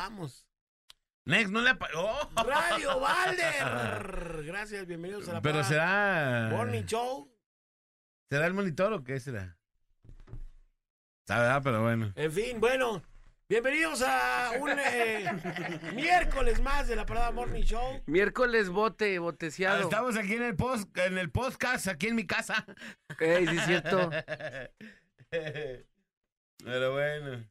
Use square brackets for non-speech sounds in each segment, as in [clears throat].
llevamos. Next, no le apagó. Radio Valder. [laughs] Gracias, bienvenidos a la Pero será. Morning Show. ¿Será el monitor o qué será? ¿verdad? Pero bueno. En fin, bueno, bienvenidos a un eh, [laughs] miércoles más de la parada Morning Show. Miércoles bote, boteciado. Estamos aquí en el post, en el podcast, aquí en mi casa. Ey, sí es cierto. [laughs] Pero bueno.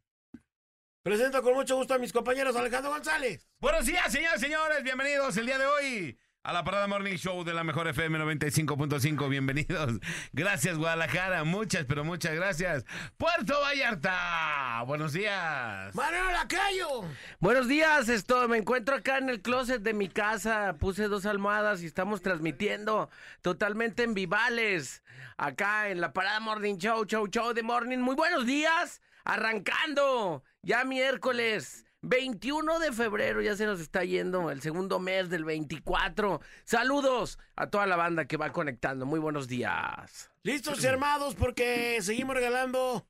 Presento con mucho gusto a mis compañeros Alejandro González. Buenos días, señoras y señores. Bienvenidos el día de hoy a la Parada Morning Show de la Mejor FM 95.5. Bienvenidos. Gracias, Guadalajara. Muchas, pero muchas gracias. Puerto Vallarta. Buenos días. Manuel Lacayo. Buenos días, esto, me encuentro acá en el closet de mi casa, puse dos almohadas y estamos transmitiendo totalmente en Vivales, acá en la Parada Morning Show, Show, Show de Morning. Muy buenos días, arrancando, ya miércoles. 21 de febrero ya se nos está yendo el segundo mes del 24. Saludos a toda la banda que va conectando. Muy buenos días. Listos y armados porque seguimos regalando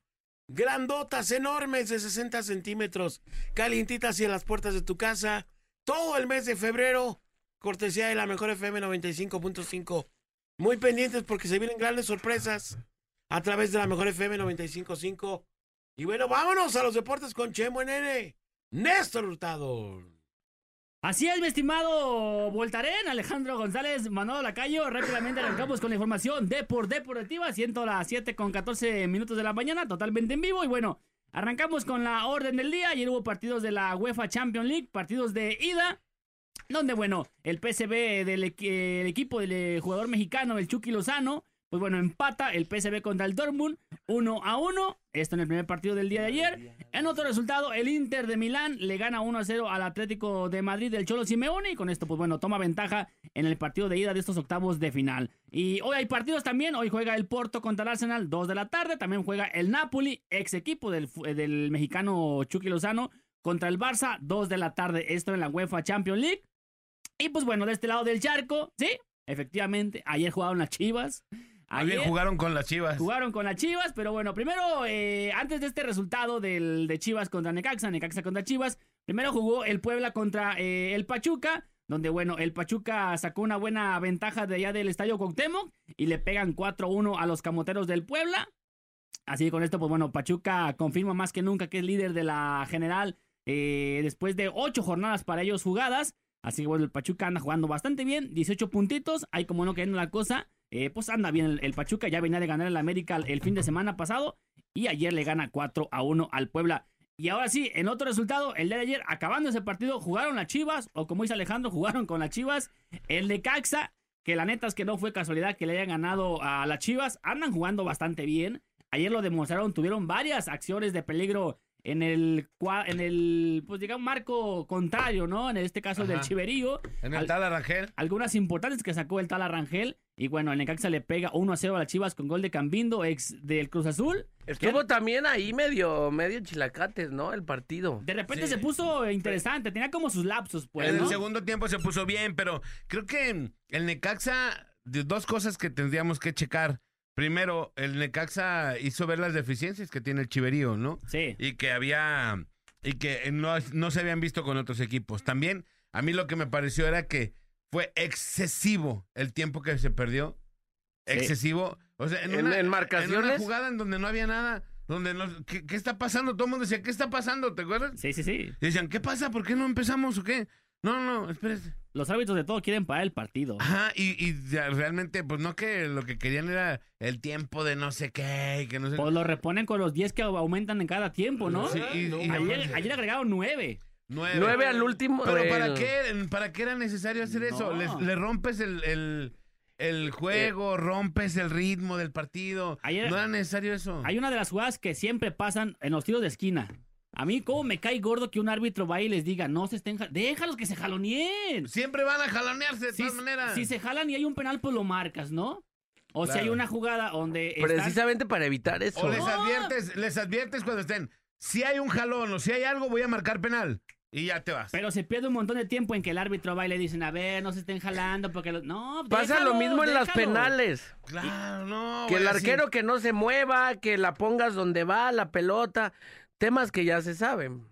grandotas enormes de 60 centímetros, calientitas y en las puertas de tu casa. Todo el mes de febrero, cortesía de la mejor FM 95.5. Muy pendientes porque se vienen grandes sorpresas a través de la mejor FM 95.5. Y bueno, vámonos a los deportes con Chemo Nene. Néstor Hurtado. Así es, mi estimado Voltaren, Alejandro González, Manolo Lacayo. Rápidamente arrancamos con la información de por Deportiva, siendo las 7 con 14 minutos de la mañana, totalmente en vivo. Y bueno, arrancamos con la orden del día. Ayer hubo partidos de la UEFA Champions League, partidos de ida. Donde, bueno, el PSV del equi- el equipo del eh, jugador mexicano, el Chucky Lozano, pues bueno, empata el PSV contra el Dortmund 1 a 1. Esto en el primer partido del día de ayer. En otro resultado, el Inter de Milán le gana 1 a 0 al Atlético de Madrid del Cholo Simeone. Y con esto, pues bueno, toma ventaja en el partido de ida de estos octavos de final. Y hoy hay partidos también. Hoy juega el Porto contra el Arsenal, 2 de la tarde. También juega el Napoli, ex equipo del, del mexicano Chucky Lozano, contra el Barça, 2 de la tarde. Esto en la UEFA Champions League. Y pues bueno, de este lado del charco, sí, efectivamente, ayer jugaron las Chivas. Ayer Ayer jugaron con las chivas. jugaron con las Chivas, pero bueno, primero, eh, antes de este resultado del, de Chivas contra Necaxa, Necaxa contra Chivas, primero jugó el Puebla contra eh, el Pachuca, donde bueno, el Pachuca sacó una buena ventaja de allá del Estadio Cuauhtémoc y le pegan 4-1 a los camoteros del Puebla. Así que con esto, pues bueno, Pachuca confirma más que nunca que es líder de la general eh, después de ocho jornadas para ellos jugadas. Así que bueno, el Pachuca anda jugando bastante bien, 18 puntitos, ahí como no quedando la cosa, eh, pues anda bien el, el Pachuca, ya venía de ganar el América el, fin de semana pasado y ayer le gana 4 a 1 al Puebla. Y ahora sí, en otro resultado, el día de ayer, acabando ese partido, jugaron las Chivas, o como dice Alejandro, jugaron con las Chivas, el de Caxa, que la neta es que no fue casualidad que le hayan ganado a las Chivas, andan jugando bastante bien. Ayer lo demostraron, tuvieron varias acciones de peligro en el, en el pues digamos, marco contrario, ¿no? En este caso del Ajá. Chiverío. En el Al- algunas importantes que sacó el tal Arrangel. Y bueno, el Necaxa le pega 1 a 0 a las Chivas con gol de Cambindo, ex del Cruz Azul. Estuvo también ahí medio, medio chilacates, ¿no? El partido. De repente Sí. se puso interesante, tenía como sus lapsos, pues. en ¿no? el segundo tiempo se puso bien, pero creo que el Necaxa, dos cosas que tendríamos que checar. Primero, el Necaxa hizo ver las deficiencias que tiene el Chiverío, ¿no? Sí. Y que había. Y que no, no se habían visto con otros equipos. También, a mí lo que me pareció era que fue excesivo el tiempo que se perdió. Excesivo. O sea, en, ¿En- una, en en una jugada en donde no había nada. donde nos, ¿qué, qué está pasando? Todo el mundo decía, ¿qué está pasando? ¿Te acuerdas? Sí, sí, sí. Y decían, ¿qué pasa? ¿Por qué no empezamos o qué? No, no, espérate. Los árbitros de todo quieren parar el partido. Ajá, y, y realmente, pues no que lo que querían era el tiempo de no sé qué, y que no sé Pues lo reponen con los 10 que aumentan en cada tiempo, ¿no? Sí, y- y ayer, ayer agregaron 9. Nueve. Nueve al último. Pero ¿para qué, ¿para qué era necesario hacer eso? No. Le, le rompes el, el, el juego, rompes el ritmo del partido. Ayer- no era necesario eso. Hay una de las jugadas que siempre pasan en los tiros de esquina. A mí, ¿cómo me cae gordo que un árbitro vaya y les diga, no se estén... ja- Déjalos que se jaloneen. Siempre van a jalonearse de Si, todas maneras. si se jalan y hay un penal, pues lo marcas, ¿no? O si hay una jugada donde están- Precisamente para evitar eso. O les adviertes, les adviertes cuando estén. Si hay un jalón o si hay algo, voy a marcar penal. Y ya te vas. Pero se pierde un montón de tiempo en que el árbitro va y le dicen, a ver, no se estén jalando porque... lo- No, Pasa lo mismo en las penales. Claro, no. Que el arquero que no se mueva, que la pongas donde va la pelota. Temas que ya se saben.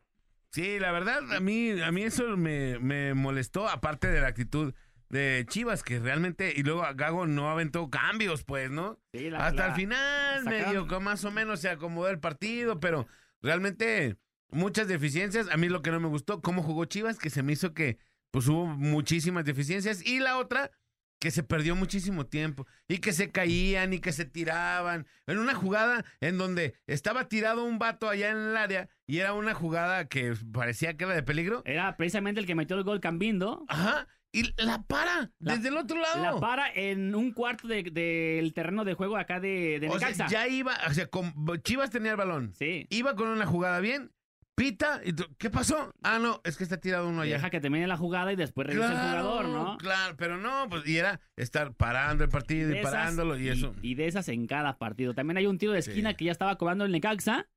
Sí, la verdad, a mí, a mí eso me, me molestó, aparte de la actitud de Chivas, que realmente, y luego Gago no aventó cambios, pues, ¿no? Sí, la- Hasta la- el final, sacaron- medio que más o menos se acomodó el partido, pero realmente muchas deficiencias. A mí lo que no me gustó, cómo jugó Chivas, que se me hizo que pues hubo muchísimas deficiencias. Y la otra, que se perdió muchísimo tiempo y que se caían y que se tiraban. En una jugada en donde estaba tirado un vato allá en el área y era una jugada que parecía que era de peligro. Era precisamente el que metió el gol Cambindo. Ajá. Y la para La- desde el otro lado. La para en un cuarto de- del terreno de juego acá de, de o sea, ya iba, o sea, con- Chivas tenía el balón. Sí. Iba con una jugada bien, pita, y tú, ¿qué pasó? Ah, no, es que está tirado uno allá. Deja que termine la jugada y después revisa el jugador, ¿no? Claro, pero no, pues y era estar parando el partido y esas- parándolo y eso. Y de esas en cada partido. También hay un tiro de esquina Sí. que ya estaba cobrando el Necaxa.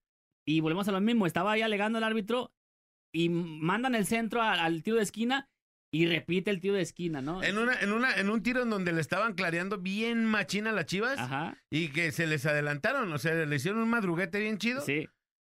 Y volvemos a lo mismo. Estaba ahí alegando al árbitro. Y mandan el centro a- al tiro de esquina. Y repite el tiro de esquina, ¿no? En una, en una, en un tiro en donde le estaban clareando bien machina a las chivas Ajá. y que se les adelantaron, o sea, le hicieron un madruguete bien chido. Sí.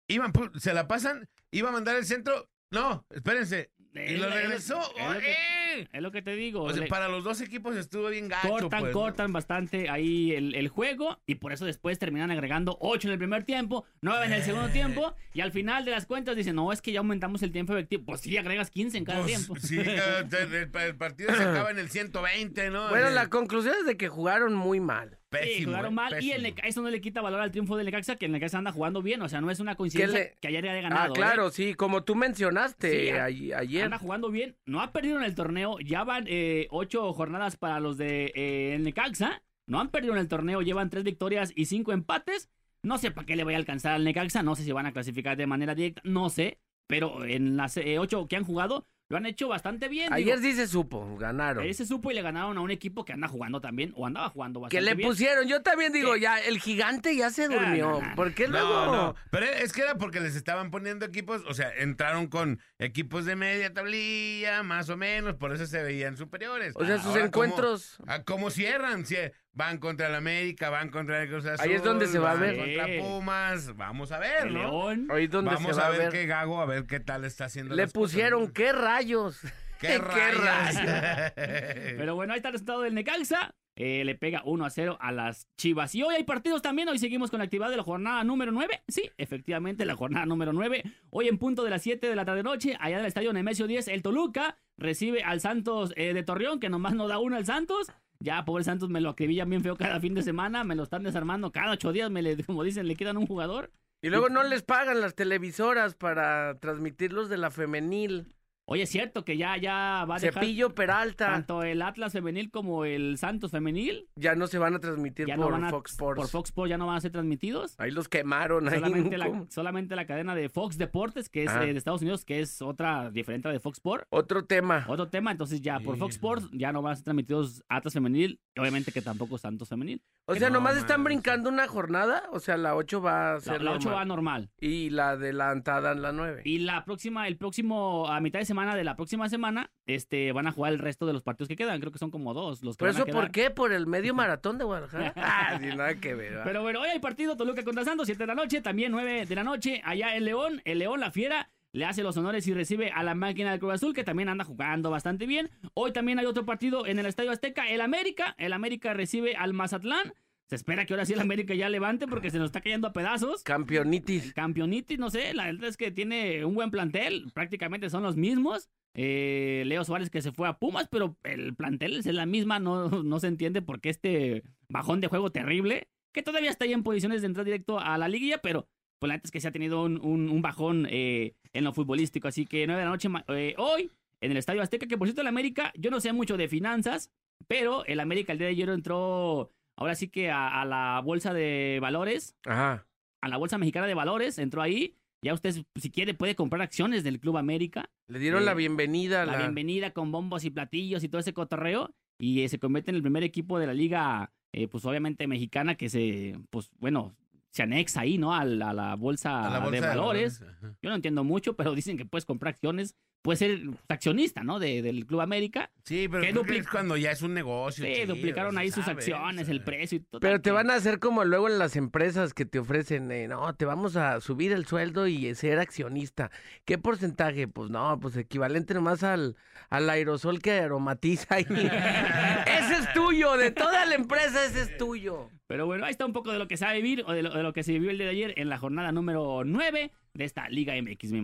Iban, se la pasan, iba a mandar el centro. No, espérense. Y lo lo- es lo- regresó. Es lo, que, ¡Eh! es lo que te digo. O sea, Le- para los dos equipos estuvo bien gacho. cortan, pues, ¿no? cortan bastante ahí el, el juego y por eso después terminan agregando 8 en el primer tiempo, 9 en el Eh. segundo tiempo y al final de las cuentas dicen, no, es que ya aumentamos el tiempo efectivo. Pues sí, agregas 15 en cada Pues, tiempo. Sí, [laughs] el, el- el partido se acaba en el 120, ¿no? Bueno, Eh, la conclusión es de que jugaron muy mal. Sí, Pésimo, jugaron eh, mal y el. Neca- eso no le quita valor al triunfo del Necaxa, que el Necaxa anda jugando bien, o sea, no es una coincidencia le- que ayer haya ganado. Ah, claro, ¿eh? sí, como tú mencionaste Sí, a- ay- ayer. Anda jugando bien, no ha perdido en el torneo, ya van eh, ocho jornadas para los de eh, el Necaxa, no han perdido en el torneo, llevan tres victorias y cinco empates, no sé para qué le vaya a alcanzar al Necaxa, no sé si van a clasificar de manera directa, no sé, pero en las ocho que han jugado lo han hecho bastante bien. Ayer digo, sí se supo, ganaron. Ayer se supo y le ganaron a un equipo que anda jugando también, o andaba jugando Que bastante le bien. pusieron, yo también digo, ¿Qué? ya, el gigante ya se Ah, durmió. no, no, no. ¿Por qué luego? Pero es que era porque les estaban poniendo equipos, o sea, entraron con equipos de media tablilla, más o menos, por eso se veían superiores. O sea, sus Ahora, ¿cómo- encuentros. ah, ¿Cómo cierran? Si van contra el América, van contra el Cruz Azul. Ahí es donde se va a van ver. Contra. Pumas, vamos a ver. León. Ahí es donde Vamos se va a a ver ver. qué gago, a ver qué tal está haciendo. Le cosas, pusieron. ¿qué rayos? [laughs] ¿Qué [laughs] ¿Qué rayos? [laughs] Pero bueno, ahí está el resultado del Necaxa. Eh, le pega 1 a 0 a las Chivas. Y hoy hay partidos también. Hoy seguimos con la actividad de la jornada número 9. Sí, efectivamente, la jornada número 9. Hoy en punto de las 7 de la tarde noche, allá del estadio Nemesio 10, el Toluca recibe al Santos eh, de Torreón, que nomás no da uno al Santos. Ya, pobre Santos, me lo acribillan bien feo cada fin de semana. Me lo están desarmando cada ocho días. Me le, [laughs] como dicen, le quitan un jugador. Y luego no les pagan las televisoras para transmitirlos de la femenil. Oye, es cierto que ya, ya va a dejar Cepillo Peralta tanto el Atlas femenil como el Santos femenil. ya no se van a transmitir Ya por van a, Fox Sports. por Fox Sports ya no van a ser transmitidos. Ahí los quemaron. Ahí Solamente la, ¿cómo? solamente la cadena de Fox Deportes, que es Ah. eh, de Estados Unidos, que es otra diferente de Fox Sports. Otro tema. Otro tema, entonces ya por Fox Sports ya no van a ser transmitidos Atlas femenil y obviamente que tampoco Santos femenil. O sea, No nomás están manches. brincando una jornada. O sea, la 8 va a La, ser la 8 va normal. Y la adelantada en la 9. Y la próxima, el próximo, a mitad de semana de la próxima semana, este, van a jugar el resto de los partidos que quedan. Creo que son como dos los que ¿Por van a eso quedar. por qué? ¿Por el medio [laughs] maratón de Guadalajara? [laughs] ah, sin nada que ver. ¿verdad? Pero bueno, hoy hay partido Toluca contra Santos, 7 de la noche, también 9 de la noche, allá en León. El León, la fiera, le hace los honores y recibe a la máquina del Cruz Azul, que también anda jugando bastante bien. Hoy también hay otro partido en el Estadio Azteca, el América. El América recibe al Mazatlán. Se espera que ahora sí el América ya levante porque se nos está cayendo a pedazos. Campeonitis. Campeonitis, no sé, la verdad es que tiene un buen plantel, prácticamente son los mismos. Eh, Leo Suárez que se fue a Pumas, pero el plantel es la misma, no, no se entiende por qué este bajón de juego terrible, que todavía está ahí en posiciones de entrar directo a la liguilla, pero pues la neta es que se ha tenido un, un- un bajón eh, en lo futbolístico, así que 9 de la noche eh, hoy en el Estadio Azteca, que por cierto el América, yo no sé mucho de finanzas, pero el América el día de ayer entró ahora sí que a- a la bolsa de valores Ajá. a la Bolsa Mexicana de Valores, entró ahí. Ya usted, si quiere, puede comprar acciones del Club América. Le dieron Eh, la bienvenida. La la- bienvenida con bombos y platillos y todo ese cotorreo. Y eh, se convierte en el primer equipo de la liga, eh, pues obviamente mexicana, que se, pues bueno, se anexa ahí, ¿no? A la, a la bolsa, A la bolsa de valores. Yo no entiendo mucho, pero dicen que puedes comprar acciones. Puedes ser accionista, ¿no? De- del Club América. Sí, pero ¿Qué creo que es cuando ya es un negocio. Sí, chido, duplicaron ahí sus sabe, acciones, el precio y todo. Pero te van a hacer como luego en las empresas que te ofrecen, eh, no, te vamos a subir el sueldo y ser accionista. ¿Qué porcentaje? Pues no, pues equivalente nomás al, al aerosol que aromatiza ahí. [laughs] ese es tuyo, de toda la empresa ese es tuyo. Pero bueno, ahí está un poco de lo que se va a vivir o de lo, de lo que se vivió el día de ayer en la jornada número 9 de esta Liga MX, mi.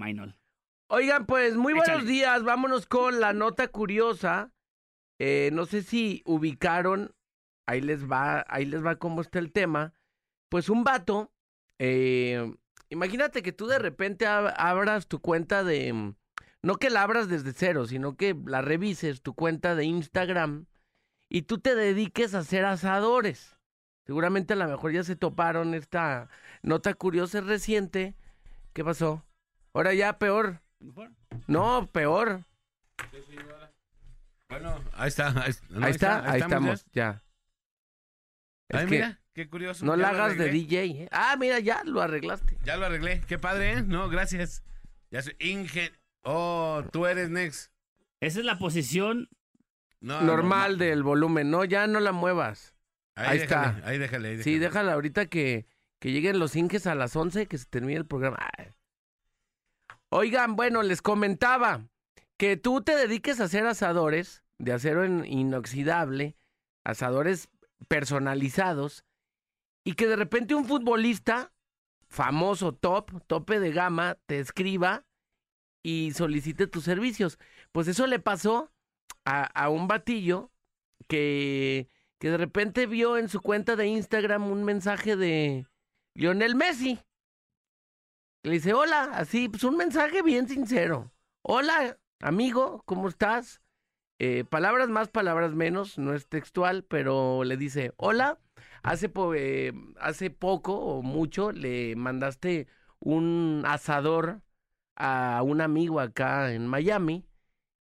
Oigan, pues muy buenos Échale. días, vámonos con la nota curiosa. Eh, no sé si ubicaron, ahí les va, ahí les va cómo está el tema. Pues un vato, eh, imagínate que tú de repente ab- abras tu cuenta de, mm, no que la abras desde cero, sino que la revises tu cuenta de Instagram y tú te dediques a hacer asadores. Seguramente a lo mejor ya se toparon esta nota curiosa reciente. ¿Qué pasó? Ahora ya peor. No, peor. Bueno, ahí está. Ahí, no, ahí está, ahí estamos estamos, ya. Es Ay, que mira, qué curioso. no la hagas de. DJ. ¿eh? Ah, mira, ya lo arreglaste. Ya lo arreglé. Qué padre, ¿eh? No, gracias. Ya soy ingen... Oh, tú eres Next. Esa es la posición. No, Normal no, del volumen. No, ya no la muevas. Ahí, Ahí déjale, está. Ahí déjale, ahí Sí, déjale. déjala ahorita que, que lleguen los inges a las 11, que se termine el programa. Ay. Oigan, bueno, les comentaba que tú te dediques a hacer asadores de acero in- inoxidable, asadores personalizados, y que de repente un futbolista famoso, top, tope de gama, te escriba y solicite tus servicios. Pues eso le pasó a, a un batillo que, que de repente vio en su cuenta de Instagram un mensaje de Lionel Messi. Le dice, hola, así, pues un mensaje bien sincero. Hola, amigo, ¿cómo estás? Eh, palabras más, palabras menos, no es textual, pero le dice, hola, hace, po- eh, hace poco o mucho le mandaste un asador a un amigo acá en Miami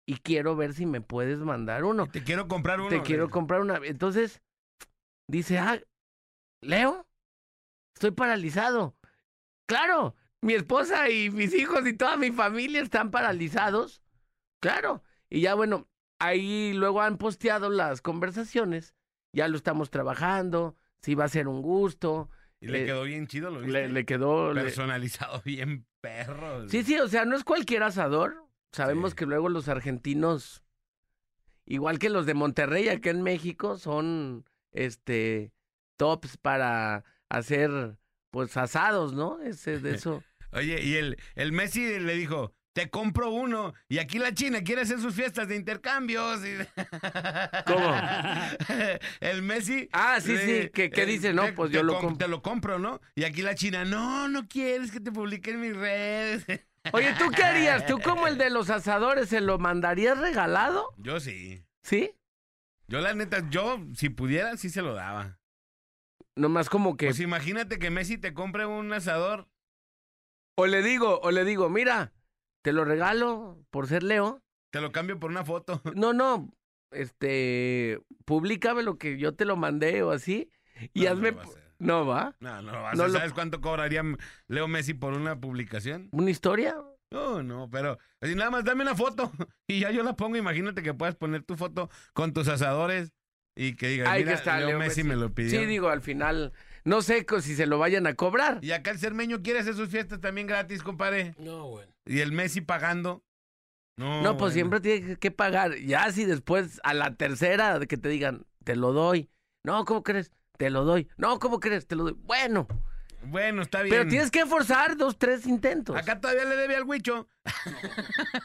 y quiero ver si me puedes mandar uno. Te quiero comprar uno. Te quiero comprar una. Entonces, dice, ah, Leo, estoy paralizado. Claro, mi esposa y mis hijos y toda mi familia están paralizados. Claro. Y ya bueno, ahí luego han posteado las conversaciones. Ya lo estamos trabajando. Sí va a ser un gusto. Y le eh, quedó bien chido, ¿lo viste? Le, le quedó... le- Personalizado [laughs] bien perro. Sí, sí, o sea, no es cualquier asador. Sabemos Sí. que luego los argentinos, igual que los de Monterrey acá en México, son este tops para hacer pues asados, ¿no? Ese de [laughs] eso. Oye, y el, el Messi le dijo, te compro uno. Y aquí la China quiere hacer sus fiestas de intercambios. [laughs] ¿Cómo? el Messi... Ah, sí, le- sí, que, que eh, dice, no, te- pues te yo lo com- compro. Te lo compro, ¿no? Y aquí la China, no, no quieres que te publique en mis redes. [laughs] Oye, ¿tú qué harías? ¿Tú como el de los asadores se lo mandarías regalado? Yo sí. ¿Sí? Yo la neta, yo si pudiera, sí se lo daba. Nomás como que... Pues imagínate que Messi te compre un asador. O le digo, o le digo, mira, te lo regalo por ser Leo. Te lo cambio por una foto. [laughs] No, no, este, públicame lo que yo te lo mandé o así. Y No, no hazme... lo va. No, ¿va? No, no va No lo- ¿Sabes cuánto cobraría Leo Messi por una publicación? ¿Una historia? No, no, pero así nada más dame una foto [laughs] y ya yo la pongo. Imagínate que puedas poner tu foto con tus asadores y que digas, Ahí mira, que está, Leo, Leo Messi, Messi. me lo pidió. Sí, digo, al final, no sé si se lo vayan a cobrar. Y acá el cermeño quiere hacer sus fiestas también gratis, compadre. No, bueno. Y el Messi pagando. No, No, pues bueno. siempre tiene que pagar. Ya si después a la tercera de que te digan, te lo doy. No, ¿cómo crees? te lo doy. No, ¿cómo crees? Te lo doy. Bueno, Bueno, está bien. pero tienes que forzar dos, tres intentos. Acá todavía le debe al huicho.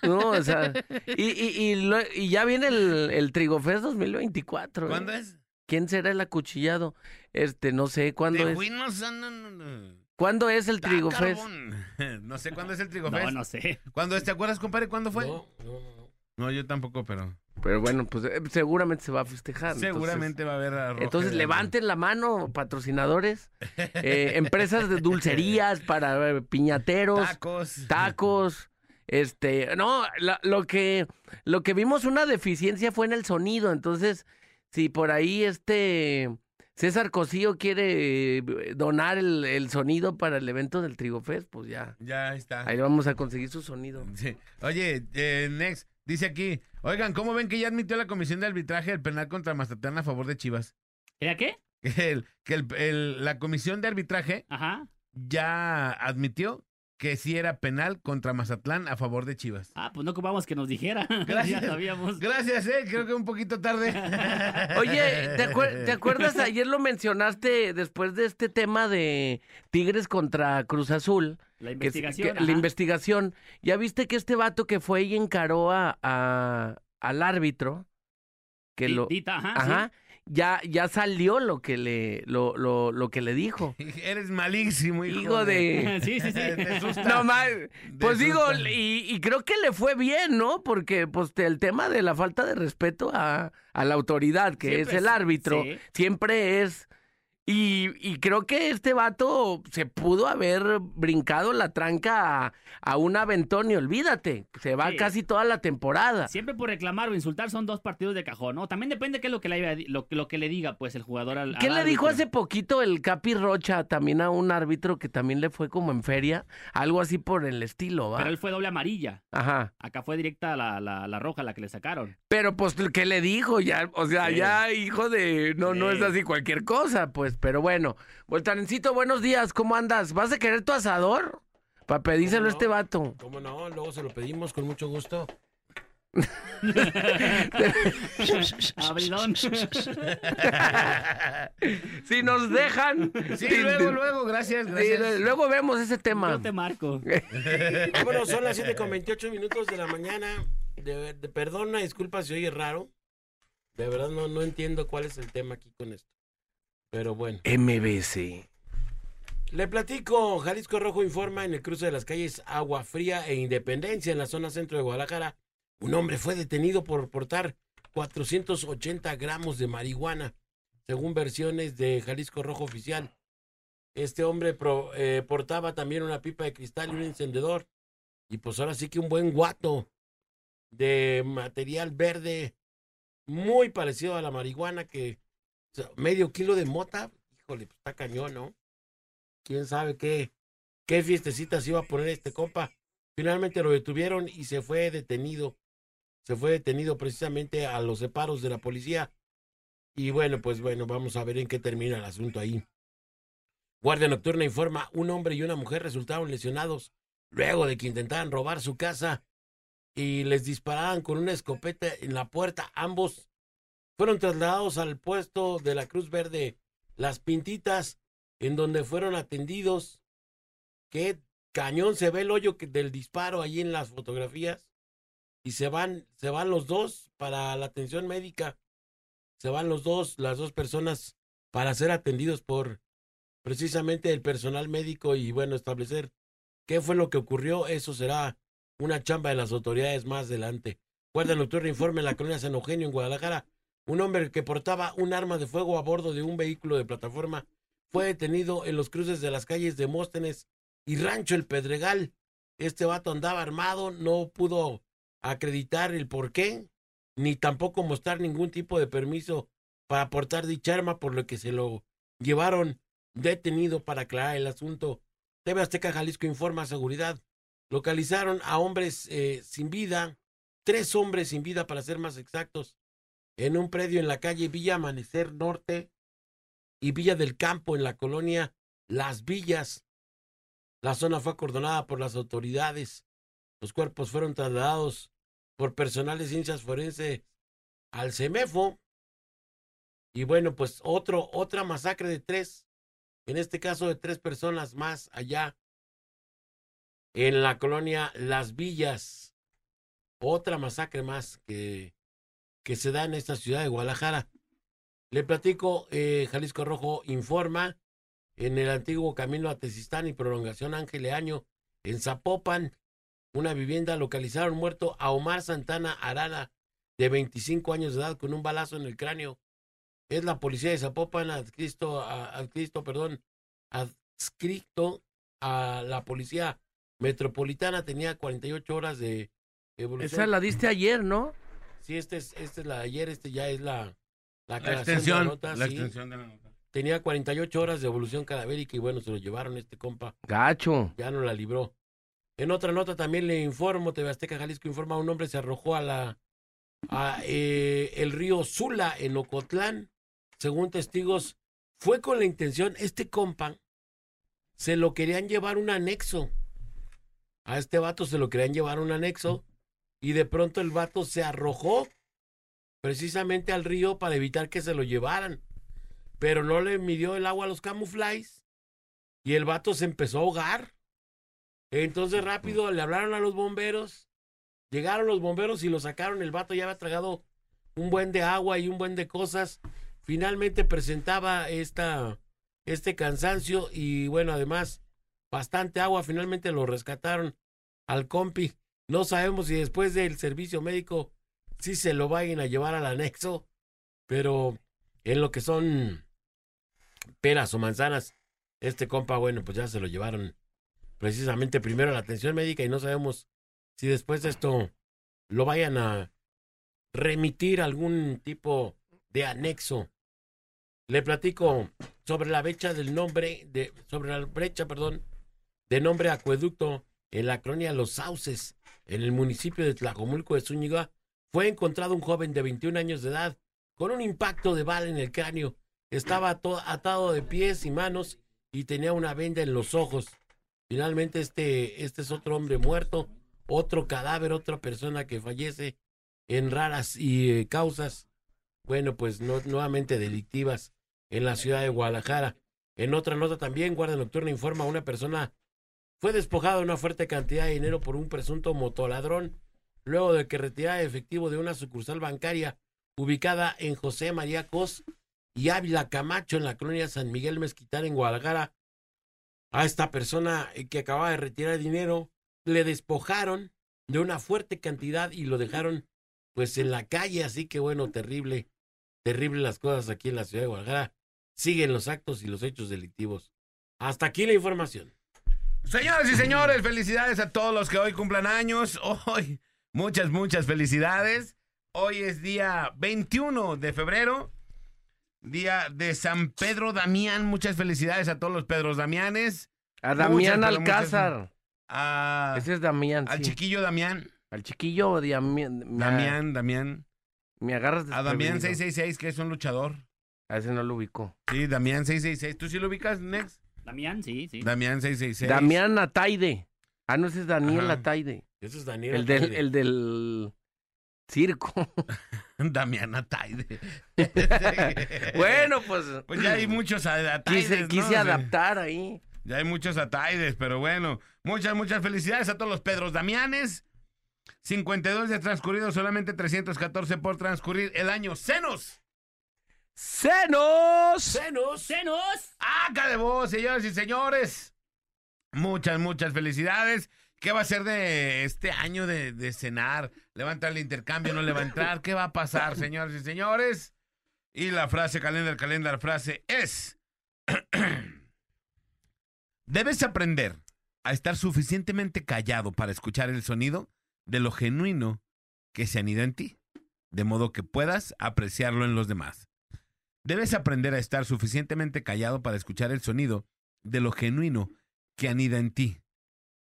No, o sea, y, y, y, lo- y ya viene el, el Trigofest 2024. ¿eh? ¿Cuándo es? ¿Quién será el acuchillado? Este, no sé, ¿cuándo De es? Huinos, no, no, no. ¿Cuándo es el Trigofest? [laughs] No sé cuándo es el Trigofest. No, no sé. ¿Cuándo es? ¿Te acuerdas, compadre? ¿Cuándo fue? No, no, no, no. No, yo tampoco, pero Pero bueno, pues eh, seguramente se va a festejar. entonces- seguramente va a haber arroz. Entonces levanten la mano, [laughs] patrocinadores, eh, empresas de dulcerías para eh, piñateros, tacos. tacos, este, no, la- lo que lo que vimos una deficiencia fue en el sonido, entonces si por ahí este César Cosío quiere eh, donar el, el sonido para el evento del Trigofest, pues ya, Ya está. ahí vamos a conseguir su sonido. [laughs] Sí. Oye, eh, Next, dice aquí, oigan, ¿cómo ven que ya admitió la comisión de arbitraje el penal contra Mazatlán a favor de Chivas? ¿Era qué? [laughs] Que, el- que el- el- la comisión de arbitraje Ajá. ya admitió que sí era penal contra Mazatlán a favor de Chivas. Ah, pues no ocupamos que nos dijera. [laughs] Gracias. ya sabíamos. Gracias, eh, creo que un poquito tarde. [laughs] Oye, ¿te, acuer- te acuerdas? [laughs] Ayer lo mencionaste después de este tema de Tigres contra Cruz Azul. La investigación. que- la investigación. Ya viste que este vato que fue y encaró a, a- al árbitro, que Di- lo, Dita, ajá. ajá, ya, ya salió lo que le, lo, lo, lo que le dijo. [laughs] Eres malísimo, hijo, Hijo de, [laughs] sí, sí, sí. [laughs] Te susta. no más, pues digo, y, y creo que le fue bien, ¿no? Porque pues el tema de la falta de respeto a, a la autoridad, que Siempre es el árbitro, sí. siempre es. Y, y creo que este vato se pudo haber brincado la tranca a, a un aventón y olvídate, se va Sí. casi toda la temporada. Siempre por reclamar o insultar son dos partidos de cajón, ¿no? También depende qué es lo que le, lo, lo que le diga, pues, el jugador al. ¿Qué al le dijo hace poquito el Capi Rocha también a un árbitro que también le fue como en feria? Algo así por el estilo, ¿va? Pero él fue doble amarilla. Ajá. Acá fue directa la, la, la roja la que le sacaron. Pero pues, ¿qué le dijo? Ya, o sea, Sí. ya, hijo de. No, no es así cualquier cosa, pues. Pero bueno. Voltarencito, buenos días, ¿cómo andas? ¿Vas a querer tu asador? Para pedírselo a este vato. ¿Cómo no? Luego se lo pedimos con mucho gusto. Abridón. [laughs] si nos dejan. Sí, luego, luego, gracias, Sí, luego vemos ese tema. Yo te marco. [laughs] Bueno, son las 7 con [laughs] 28 minutos de la mañana. De, de- perdona, disculpa si oye raro. De verdad no, no entiendo cuál es el tema aquí con esto. Pero bueno. MBC. Le platico, Jalisco Rojo informa en el cruce de las calles Agua Fría e Independencia en la zona centro de Guadalajara. Un hombre fue detenido por portar 480 gramos de marihuana, según versiones de Jalisco Rojo Oficial. Este hombre pro- eh, portaba también una pipa de cristal y un encendedor. Y pues ahora sí que un buen guato de material verde muy parecido a la marihuana que medio kilo de mota, híjole, pues está cañón, ¿no? quién sabe qué, qué fiestecitas iba a poner este compa. Finalmente lo detuvieron y se fue detenido. Se fue detenido precisamente a los separos de la policía. Y bueno, pues bueno, vamos a ver en qué termina el asunto ahí. Guardia Nocturna informa, un hombre y una mujer resultaron lesionados luego de que intentaran robar su casa y les disparaban con una escopeta en la puerta. Ambos fueron trasladados al puesto de la Cruz Verde Las Pintitas en donde fueron atendidos. Qué cañón se ve el hoyo que- del disparo ahí en las fotografías. Y se van, se van los dos para la atención médica. Se van los dos, las dos personas, para ser atendidos por precisamente el personal médico y bueno, establecer qué fue lo que ocurrió. Eso será una chamba de las autoridades más adelante. Guardia Nocturna informe en la colonia San Eugenio, en Guadalajara. Un hombre que portaba un arma de fuego a bordo de un vehículo de plataforma fue detenido en los cruces de las calles de Móstenes y Rancho El Pedregal. Este vato andaba armado, no pudo acreditar el por qué, ni tampoco mostrar ningún tipo de permiso para portar dicha arma, por lo que se lo llevaron detenido para aclarar el asunto. TV Azteca Jalisco informa seguridad. Localizaron a hombres eh, sin vida, tres hombres sin vida para ser más exactos, en un predio en la calle Villa Amanecer Norte, y Villa del Campo en la colonia Las Villas. La zona fue acordonada por las autoridades. Los cuerpos fueron trasladados por personal de ciencias forenses al CEMEFO. Y bueno, pues otro, otra masacre de tres, en este caso de tres personas más allá en la colonia Las Villas. Otra masacre más que, que se da en esta ciudad de Guadalajara. Le platico, eh, Jalisco Rojo informa en el antiguo camino a Tezistán y prolongación Ángel Leaño, en Zapopan, una vivienda localizaron muerto a Omar Santana Arana, de 25 años de edad, con un balazo en el cráneo. Es la policía de Zapopan adscrito, a, adscrito, perdón, adscrito a la policía metropolitana, tenía 48 horas de evolución. Esa la diste ayer, ¿no? Sí, este es, este es la de ayer, este ya es la, la, La aclaración de extensión. nota, la sí. extensión de la nota. Tenía 48 horas de evolución cadavérica y bueno, se lo llevaron este compa. Gacho. ya no la libró. En otra nota también le informo, TV Azteca Jalisco informa, un hombre se arrojó a la a, eh, el río Sula en Ocotlán. Según testigos, fue con la intención, este compa, se lo querían llevar un anexo. A este vato se lo querían llevar un anexo y de pronto el vato se arrojó precisamente al río para evitar que se lo llevaran. Pero no le midió el agua a los camuflajes y el vato se empezó a ahogar. Entonces rápido le hablaron a los bomberos. Llegaron los bomberos y lo sacaron. El vato ya había tragado un buen de agua y un buen de cosas. Finalmente presentaba esta, este cansancio y bueno, además bastante agua. Finalmente lo rescataron al compi. No sabemos si después del servicio médico sí se lo vayan a llevar al anexo, pero en lo que son peras o manzanas, este compa, bueno, pues ya se lo llevaron precisamente primero a la atención médica y no sabemos si después de esto lo vayan a remitir algún tipo de anexo. Le platico sobre la brecha del nombre, de, sobre la brecha, perdón, de nombre acueducto en la colonia Los Sauces, en el municipio de Tlajomulco de Zúñiga, fue encontrado un joven de 21 años de edad con un impacto de bala en el cráneo. Estaba atado de pies y manos y tenía una venda en los ojos. Finalmente este, este es otro hombre muerto, otro cadáver, otra persona que fallece en raras y eh, causas, bueno, pues nuevamente delictivas en la ciudad de Guadalajara. En otra nota también, Guardia Nocturna informa a una persona fue despojada de una fuerte cantidad de dinero por un presunto motoladrón luego de que retirara efectivo de una sucursal bancaria ubicada en José María Cos y Ávila Camacho en la colonia San Miguel Mezquital en Guadalajara. A esta persona eh, que acababa de retirar dinero le despojaron de una fuerte cantidad y lo dejaron pues en la calle, así que bueno, terrible, terrible las cosas aquí en la ciudad de Guadalajara. Siguen los actos y los hechos delictivos. Hasta aquí la información. Señoras y señores, felicidades a todos los que hoy cumplan años. [laughs] Hoy, muchas, muchas felicidades. Hoy es día 21 de febrero, día de San Pedro Damián. Muchas felicidades a todos los Pedros Damianes. A Damián Muchas, pero muchas- Alcázar. A- Ese es Damián. al sí. chiquillo Damián. Al chiquillo Damián. Damián, Damián. Me agarras A Damián desprevenido. 666, que es un luchador. A ese no lo ubico. Sí, Damián 666. ¿Tú sí lo ubicas, Nex? Damián, sí, sí. Damián 666. Damián Ataide. Ah, no, ese es Daniel Ajá. Ataide. Eso es Daniel. El del, Ataide. el del circo. [laughs] Damián Ataide. [laughs] bueno, pues. Pues ya hay muchos a- Ataides, Quise, quise adaptar ahí. Ya hay muchos Ataides, pero bueno. Muchas, muchas felicidades a todos los Pedros Damianes. 52 de transcurrido, solamente 314 por transcurrir el año. ¡Senos! ¡Senos! ¡Senos! ¡Senos! ¡Acá de vos, señoras y señores! Muchas, muchas felicidades. ¿Qué va a ser de este año de, de cenar? ¿Le va a entrar el intercambio? ¿No le va a entrar? ¿Qué va a pasar, señoras y señores? Y la frase, calendar, calendar, frase es... [clears throat] Debes aprender a estar suficientemente callado para escuchar el sonido de lo genuino que se anida en ti, de modo que puedas apreciarlo en los demás. Debes aprender a estar suficientemente callado para escuchar el sonido de lo genuino que anida en ti,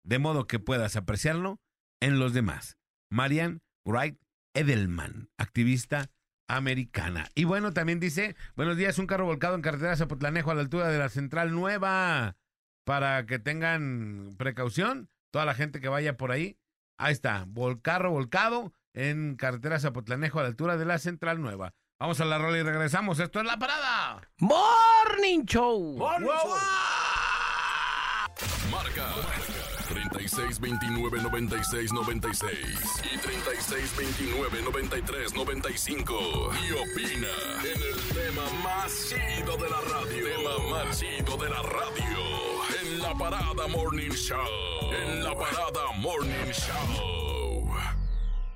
de modo que puedas apreciarlo en los demás. Marian Wright Edelman, activista americana. Y bueno, también dice, buenos días, un carro volcado en carretera Zapotlanejo a la altura de la Central Nueva, para que tengan precaución, toda la gente que vaya por ahí. Ahí está, carro volcado en carretera Zapotlanejo a la altura de la Central Nueva. Vamos a la rola y regresamos. Esto es La Parada. Morning Show. Marca 36 29 96 96 y 36 29 93 95 y opina en el tema más chido de la radio. Tema más chido de la radio. En la parada Morning Show. En la parada Morning Show.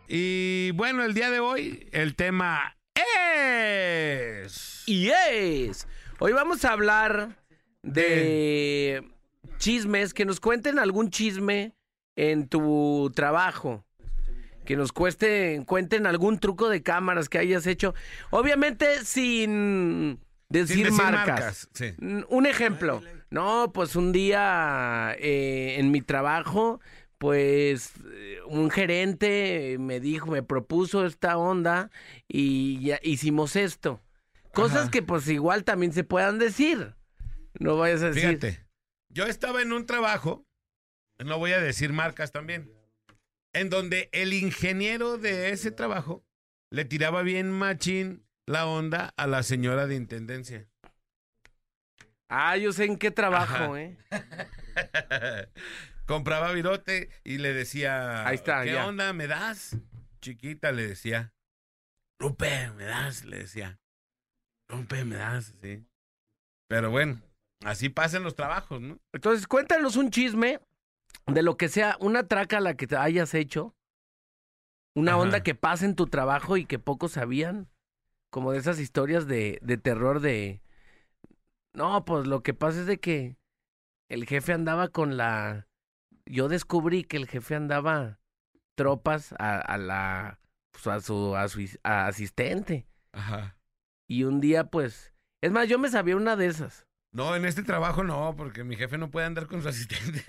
Y bueno, el día de hoy el tema es... Y es. Hoy vamos a hablar de chismes, que nos cuenten algún chisme en tu trabajo. Que nos cueste, cuenten algún truco de cámaras que hayas hecho. Obviamente sin decir, Sin decir marcas. marcas, sí. Un ejemplo. No, pues un día eh, en mi trabajo, pues eh, un gerente me dijo, me propuso esta onda y ya hicimos esto. Cosas Ajá. que pues igual también se puedan decir. No vayas a decir. Fíjate, yo estaba en un trabajo, no voy a decir marcas también, en donde el ingeniero de ese trabajo le tiraba bien machín la onda a la señora de intendencia. Ah, yo sé en qué trabajo, Ajá. ¿eh? [laughs] Compraba virote y le decía, Ahí está, ¿qué ya. onda me das? Chiquita le decía, Lupe, me das, le decía. Lupe, me das, sí. Pero bueno, así pasan los trabajos, ¿no? Entonces, cuéntanos un chisme de lo que sea, una traca a la que te hayas hecho, una Ajá. onda que pasa en tu trabajo y que pocos sabían, como de esas historias de, de terror de... No, pues lo que pasa es de que el jefe andaba con la... Yo descubrí que el jefe andaba tropas a, a la... pues, a su, a su a asistente. Ajá. Y un día, pues... Es más, yo me sabía una de esas. No, en este trabajo no, porque mi jefe no puede andar con su asistente.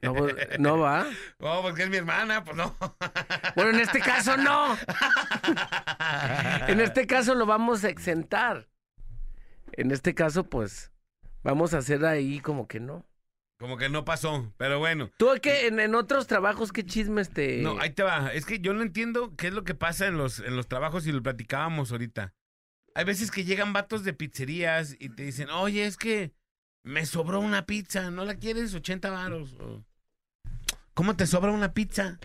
No, pues, ¿no va? [laughs] No, porque es mi hermana, pues no. Bueno, en este caso no. [laughs] En este caso lo vamos a exentar. En este caso, pues, vamos a hacer ahí como que no. Como que no pasó, pero bueno. ¿Tú qué, en, en otros trabajos, qué chismes te...? No, ahí te va. Es que yo no entiendo qué es lo que pasa en los, en los trabajos y lo platicábamos ahorita. Hay veces que llegan vatos de pizzerías y te dicen, oye, es que me sobró una pizza, ¿no la quieres? 80 varos. O, ¿Cómo te sobra una pizza?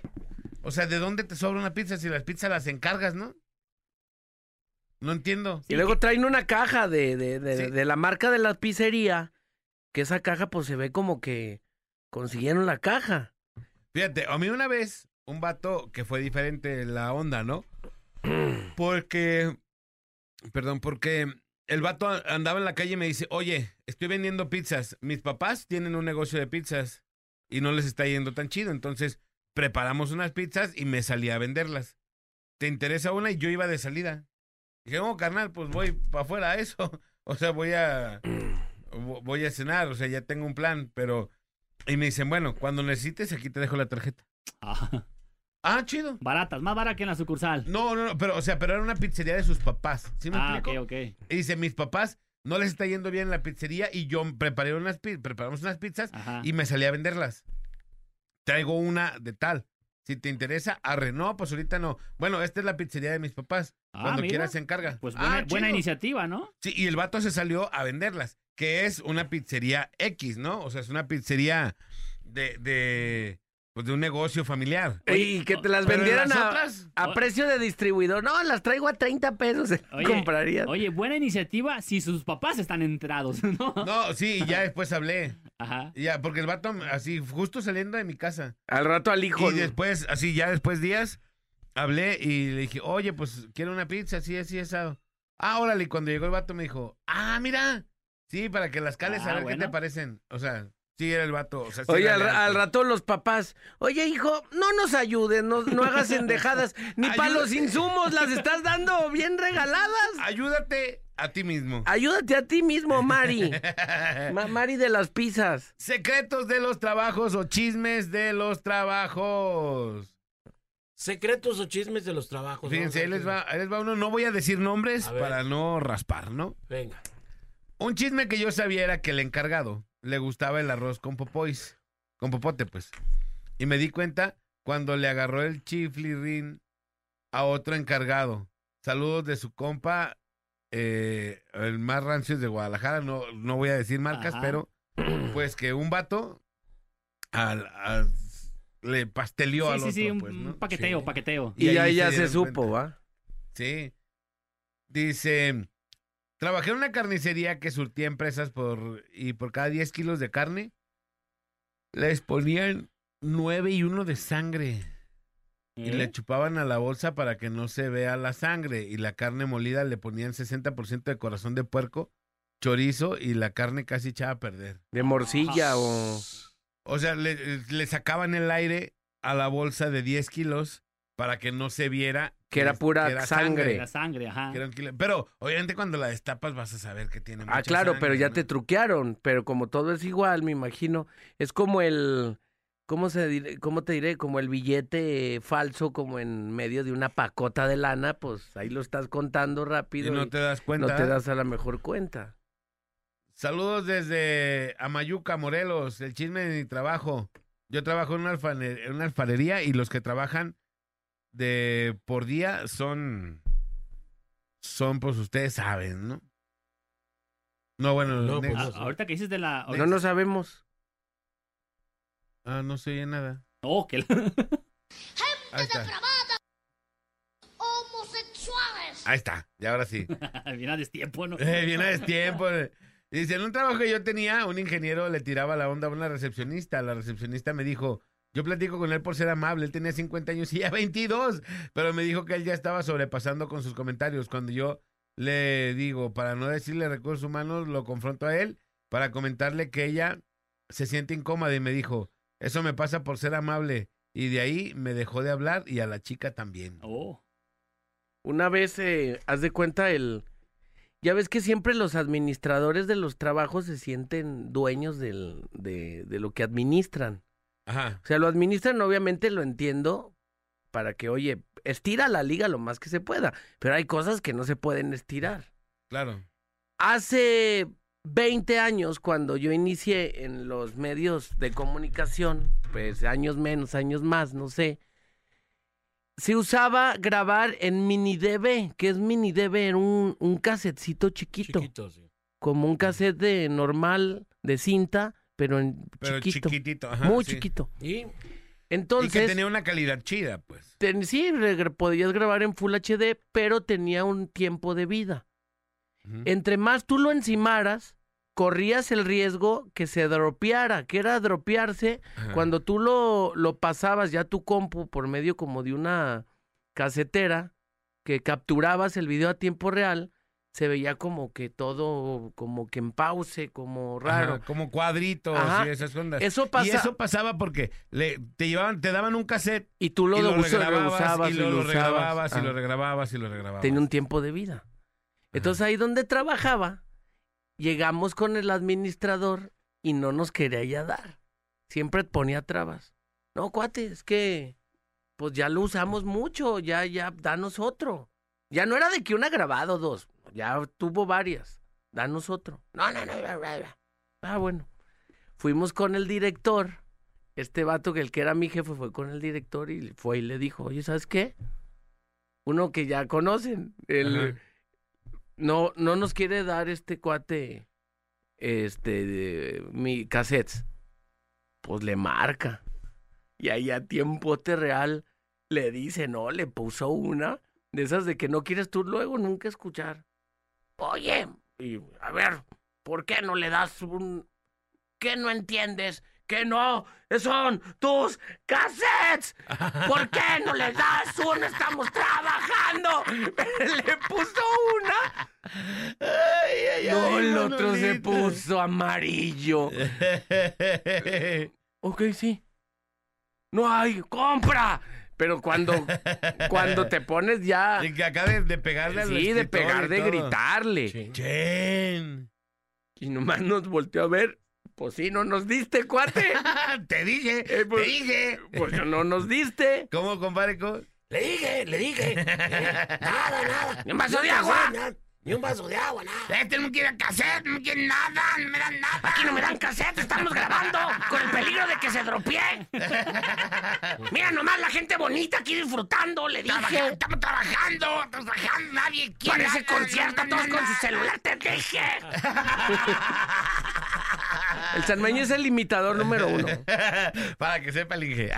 O sea, ¿de dónde te sobra una pizza si las pizzas las encargas, no? No entiendo. Y luego traen una caja de, de, de, Sí. de la marca de la pizzería, que esa caja pues se ve como que consiguieron la caja. Fíjate, a mí una vez, un vato que fue diferente la onda, ¿no? [clears throat] Porque, perdón, porque el vato andaba en la calle y me dice, oye, estoy vendiendo pizzas. Mis papás tienen un negocio de pizzas y no les está yendo tan chido. Entonces, preparamos unas pizzas y me salí a venderlas. ¿Te interesa una? Y yo iba de salida. Dije, no, carnal, pues voy para afuera a eso. [laughs] O sea, voy a, voy a cenar, o sea, ya tengo un plan, pero... Y me dicen, bueno, cuando necesites, aquí te dejo la tarjeta. Ah, Ah, chido. baratas, más baratas que en la sucursal. No, no, no, pero, o sea, pero era una pizzería de sus papás. ¿Sí me ah, ok, explico? ok. Y dice, mis papás no les está yendo bien en la pizzería y yo preparé unas preparamos unas pizzas Ajá. y me salí a venderlas. Traigo una de tal. Si te interesa, arre. No, pues ahorita no. Bueno, esta es la pizzería de mis papás. Ah, Cuando mira. quieras se encarga. Pues Ah, buena, buena chido. iniciativa, ¿no? Sí, y el vato se salió a venderlas, que es una pizzería X, ¿no? O sea, es una pizzería de, de, pues de un negocio familiar. y que te las vendieran las a, otras- a precio de distribuidor. No, las traigo a 30 pesos. Oye, comprarías. Oye, buena iniciativa si sus papás están enterados, [laughs] ¿no? No, sí, y ya después hablé. Ajá. Ya, porque el vato, así, justo saliendo de mi casa. Al rato al hijo. Y después, así, ya después días, hablé y le dije, oye, pues, quiero una pizza, así, así, asado. Ah, órale, y cuando llegó el vato me dijo, ah, mira. Sí, para que las cales Ah, a ver qué te parecen. O sea, sí era el vato. O sea, sí Oye, al, al rato los papás, oye hijo, no nos ayudes, no, no hagas [laughs] endejadas, ni para los insumos las estás dando bien regaladas. [laughs] Ayúdate a ti mismo. Ayúdate a ti mismo, Mari. [laughs] Ma- Mari de las pizzas. Secretos de los trabajos o chismes de los trabajos. Secretos o chismes de los trabajos. Fíjense, ahí les va, ahí les va uno. No voy a decir nombres A para no raspar, ¿no? Venga. Un chisme que yo sabía era que el encargado le gustaba el arroz con popois. Con popote, pues. Y me di cuenta cuando le agarró el chiflirín a otro encargado. Saludos de su compa, eh, el más rancio de Guadalajara. No, no voy a decir marcas, Ajá. pero [clears throat] pues que un vato al- al- le pasteleó al Sí, sí, sí, otro, un, pues, un ¿no? paqueteo, Sí. paqueteo. Y Y, ahí ya se supo, cuenta. ¿va? Sí. Dice, trabajé en una carnicería que surtía empresas por y por cada 10 kilos de carne les ponían 9 y 1 de sangre. Y ¿Eh? le chupaban a la bolsa para que no se vea la sangre. Y la carne molida le ponían 60% de corazón de puerco, chorizo y la carne casi echada a perder. De morcilla o... O sea, le, le sacaban el aire a la bolsa de 10 kilos para que no se viera Que era pura sangre. La sangre, ajá. era. Pero obviamente cuando la destapas vas a saber que tiene mucha Ah, claro, pero ya ¿no? te truquearon. Pero como todo es igual, me imagino. Es como el... ¿Cómo, se dire- ¿Cómo te diré? Como el billete falso, como en medio de una pacota de lana, pues ahí lo estás contando Y rápido. no y te das cuenta. no te das a la mejor cuenta. Saludos desde Amayuca, Morelos, el chisme de mi trabajo. Yo trabajo en una, alfane- en una alfarería y los que trabajan de por día son, son pues ustedes saben, ¿no? No, bueno, No, pues, negros. Ah, ahorita que dices de la... No, no sabemos. Ah, no se oye nada. Oh, que... [laughs] Ahí está. homosexuales. Ahí está, y ahora sí. [laughs] Viene a destiempo, ¿no? Eh, Viene a tiempo. Dice, en un trabajo que yo tenía, un ingeniero le tiraba la onda a una recepcionista. La recepcionista me dijo, yo platico con él por ser amable, él tenía 50 años y ya 22, pero me dijo que él ya estaba sobrepasando con sus comentarios. Cuando yo le digo, para no decirle recursos humanos, lo confronto a él para comentarle que ella se siente incómoda y me dijo, eso me pasa por ser amable. Y de ahí me dejó de hablar y a la chica también. Oh. Una vez, eh, haz de cuenta el... Ya ves que siempre los administradores de los trabajos se sienten dueños del, de, de lo que administran. Ajá. O sea, lo administran, obviamente lo entiendo, para que, oye, estira la liga lo más que se pueda. Pero hay cosas que no se pueden estirar. Claro. Hace 20 años, cuando yo inicié en los medios de comunicación, pues años menos, años más, no sé, se usaba grabar en mini DV. ¿Qué es mini DV? Era un, un casetcito chiquito, Chiquito, sí. como un cassette de normal de cinta, pero en Pero chiquito, chiquitito. ajá, muy sí. chiquito. Y y Entonces, que tenía una calidad chida, pues. ten- sí, re- podías grabar en Full HD, pero tenía un tiempo de vida. Entre más tú lo encimaras, corrías el riesgo que se dropeara. que era dropearse? Ajá. Cuando tú lo, lo pasabas ya a tu compu por medio como de una casetera, que capturabas el video a tiempo real, se veía como que todo, como que en pause, como raro. Ajá, como cuadritos Ajá. y esas ondas. Eso pasa Y eso pasaba porque le, te llevaban, te daban un cassette y tú lo, y lo regrababas y lo, lo usabas. regrababas y lo regrababas y lo regrababas. tenía un tiempo de vida. Entonces ahí donde trabajaba, llegamos con el administrador y no nos quería ya dar. Siempre ponía trabas. No, cuate, es que pues ya lo usamos mucho, ya, ya, danos otro. Ya no era de que una grabado o dos, ya tuvo varias. Danos otro. No, no, no. Ah, bueno. Fuimos con el director. Este vato, que el que era mi jefe, fue con el director y fue y le dijo, oye, ¿sabes qué? Uno que ya conocen, el, no, no nos quiere dar este cuate, este, de- mi cassettes. Pues le marca. Y ahí a tiempote real le dice, no, le puso una de esas de que no quieres tú luego nunca escuchar. Oye, y, a ver, ¿por qué no le das un... ¿Qué no entiendes? Que no, son tus cassettes. ¿Por qué no le das una? Estamos trabajando. [laughs] Le puso una. Ay, ay, No, ay, el otro se puso amarillo. [laughs] Ok, sí. No hay, compra. Pero cuando, cuando te pones ya. [laughs] Y que acaba de, de pegarle al Sí, de pegar, de todo. gritarle. Sí. Chen. Y nomás nos volteó a ver. Pues sí, no nos diste, cuate. [laughs] te dije, Eh, pues- te dije. Pues no nos diste. ¿Cómo, compadre? ¿Cómo? Le dije, le dije. [laughs] Eh, nada, nada. ¿En vaso de agua? Ni un vaso de agua, nada. Este no quiere cassette, no quiere nada, no me dan nada. Aquí no me dan cassette, estamos grabando con el peligro de que se dropee. [laughs] Mira nomás la gente bonita aquí disfrutando, le Trabaja- dije. estamos trabajando, trabajando, nadie quiere. Parece nada, concierto, no, todos con su celular, te dije. [laughs] El sanmeño es el imitador número uno. [laughs] Para que sepa el Inge.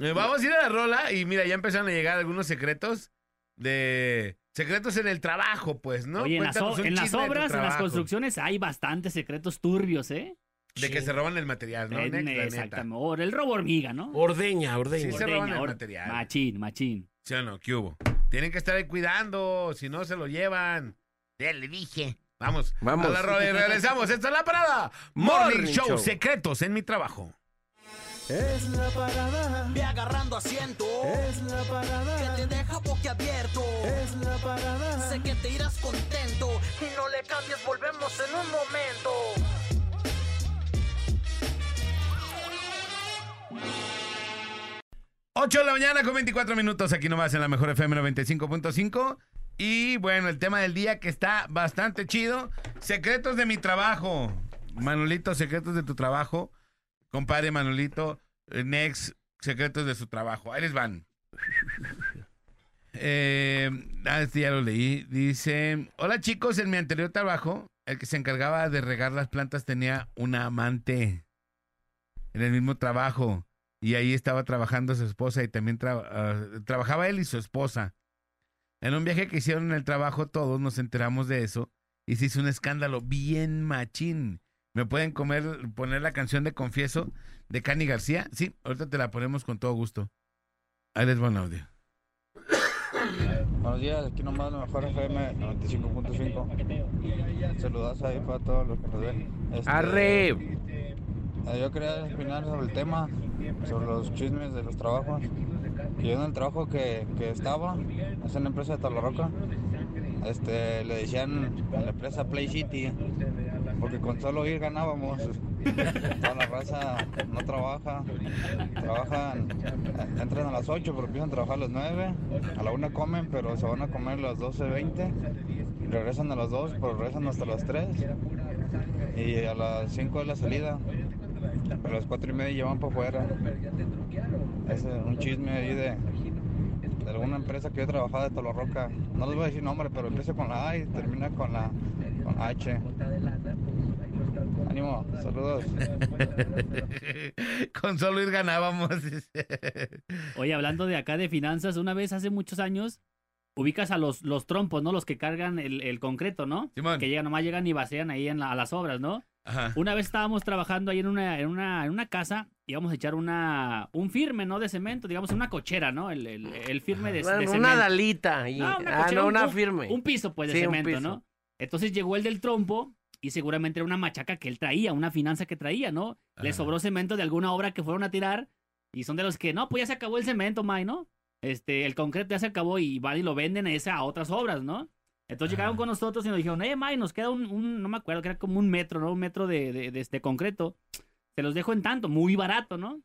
Eh, Vamos a ir a la rola y mira, ya empezaron a llegar algunos secretos de... Secretos en el trabajo, pues, ¿no? Oye, en las, o- en obras, en las construcciones, hay bastantes secretos turbios, ¿eh? De que se roban el material, ¿no? En- exactamente. O el robo hormiga, ¿no? Ordeña, ordeña. Sí, se roban el material. Machín, machín. ¿Sí o no? ¿Qué hubo? Tienen que estar ahí cuidando, si no se lo llevan. Ya le dije. Vamos, Vamos. a la rola y regresamos. Esta es la parada. Morning, Morning Show. Show. Secretos en mi trabajo. Es la parada, Ve agarrando asiento. es la parada, Que te deja boquiabierto. es la parada. Sé que te irás contento. Y no le cambies, volvemos en un momento. 8 de la mañana con 24 minutos aquí nomás en la mejor FM 95.5. Y bueno, el tema del día que está bastante chido. Secretos de mi trabajo. Manolito, secretos de tu trabajo. Compadre Manolito, Next, secretos de su trabajo. Ahí les van. Eh, ah, este ya lo leí. Dice, hola chicos, en mi anterior trabajo, el que se encargaba de regar las plantas tenía una amante en el mismo trabajo. Y ahí estaba trabajando su esposa y también ah, trabajaba él y su esposa. En un viaje que hicieron en el trabajo todos nos enteramos de eso y se hizo un escándalo bien machín. ¿Me pueden comer, poner la canción de Confieso de Cani García? Sí, ahorita te la ponemos con todo gusto. Ahí les va un audio. Buenos días, aquí nomás la mejor FM 95.5. Saludos ahí para todos los que nos ven. Este, Arre. eh, Yo quería opinar sobre el tema, sobre los chismes de los trabajos. Que yo en el trabajo que, que estaba, es en la empresa de Talarroca, este, le decían a la empresa Play City, porque con solo ir ganábamos. Toda la raza no trabaja, trabajan, entran a las 8, pero empiezan a trabajar a las 9, a la 1 comen, pero se van a comer a las 12.20, y regresan a las 2, pero regresan hasta las 3, y a las 5 de la salida, a las 4 y media llevan para afuera. Es un chisme ahí de, de alguna empresa que yo trabajaba de Tolorroca. No les voy a decir nombre, pero empieza con la A y termina con la con H. Ánimo, saludos. [laughs] con solo ir ganábamos. Oye, hablando de acá de finanzas, una vez hace muchos años, ubicas a los, los trompos, ¿no? Los que cargan el, el concreto, ¿no? Simón. Que llegan, nomás llegan y vacían ahí en la- a las obras, ¿no? Ajá. Una vez estábamos trabajando ahí en una, en una, en una casa, íbamos a echar una, un firme, ¿no? De cemento, digamos, una cochera, ¿no? El, el, el firme de, cemento. una dalita. y- No, una ah, cochera, no, un- una un- firme. Un piso, pues, de Sí, cemento. ¿no? Entonces llegó el del trompo y seguramente era una machaca que él traía, una finanza que traía, ¿no? Le sobró cemento de alguna obra que fueron a tirar y son de los que, no, pues ya se acabó el cemento, May, ¿no? Este, el concreto ya se acabó y van y lo venden a, esa, a otras obras, ¿no? Entonces llegaron con nosotros y nos dijeron, eh, May, nos queda un, un- no me acuerdo, que era como un metro, ¿no? Un metro de, de, de este concreto. Se los dejo en tanto, muy barato, ¿no?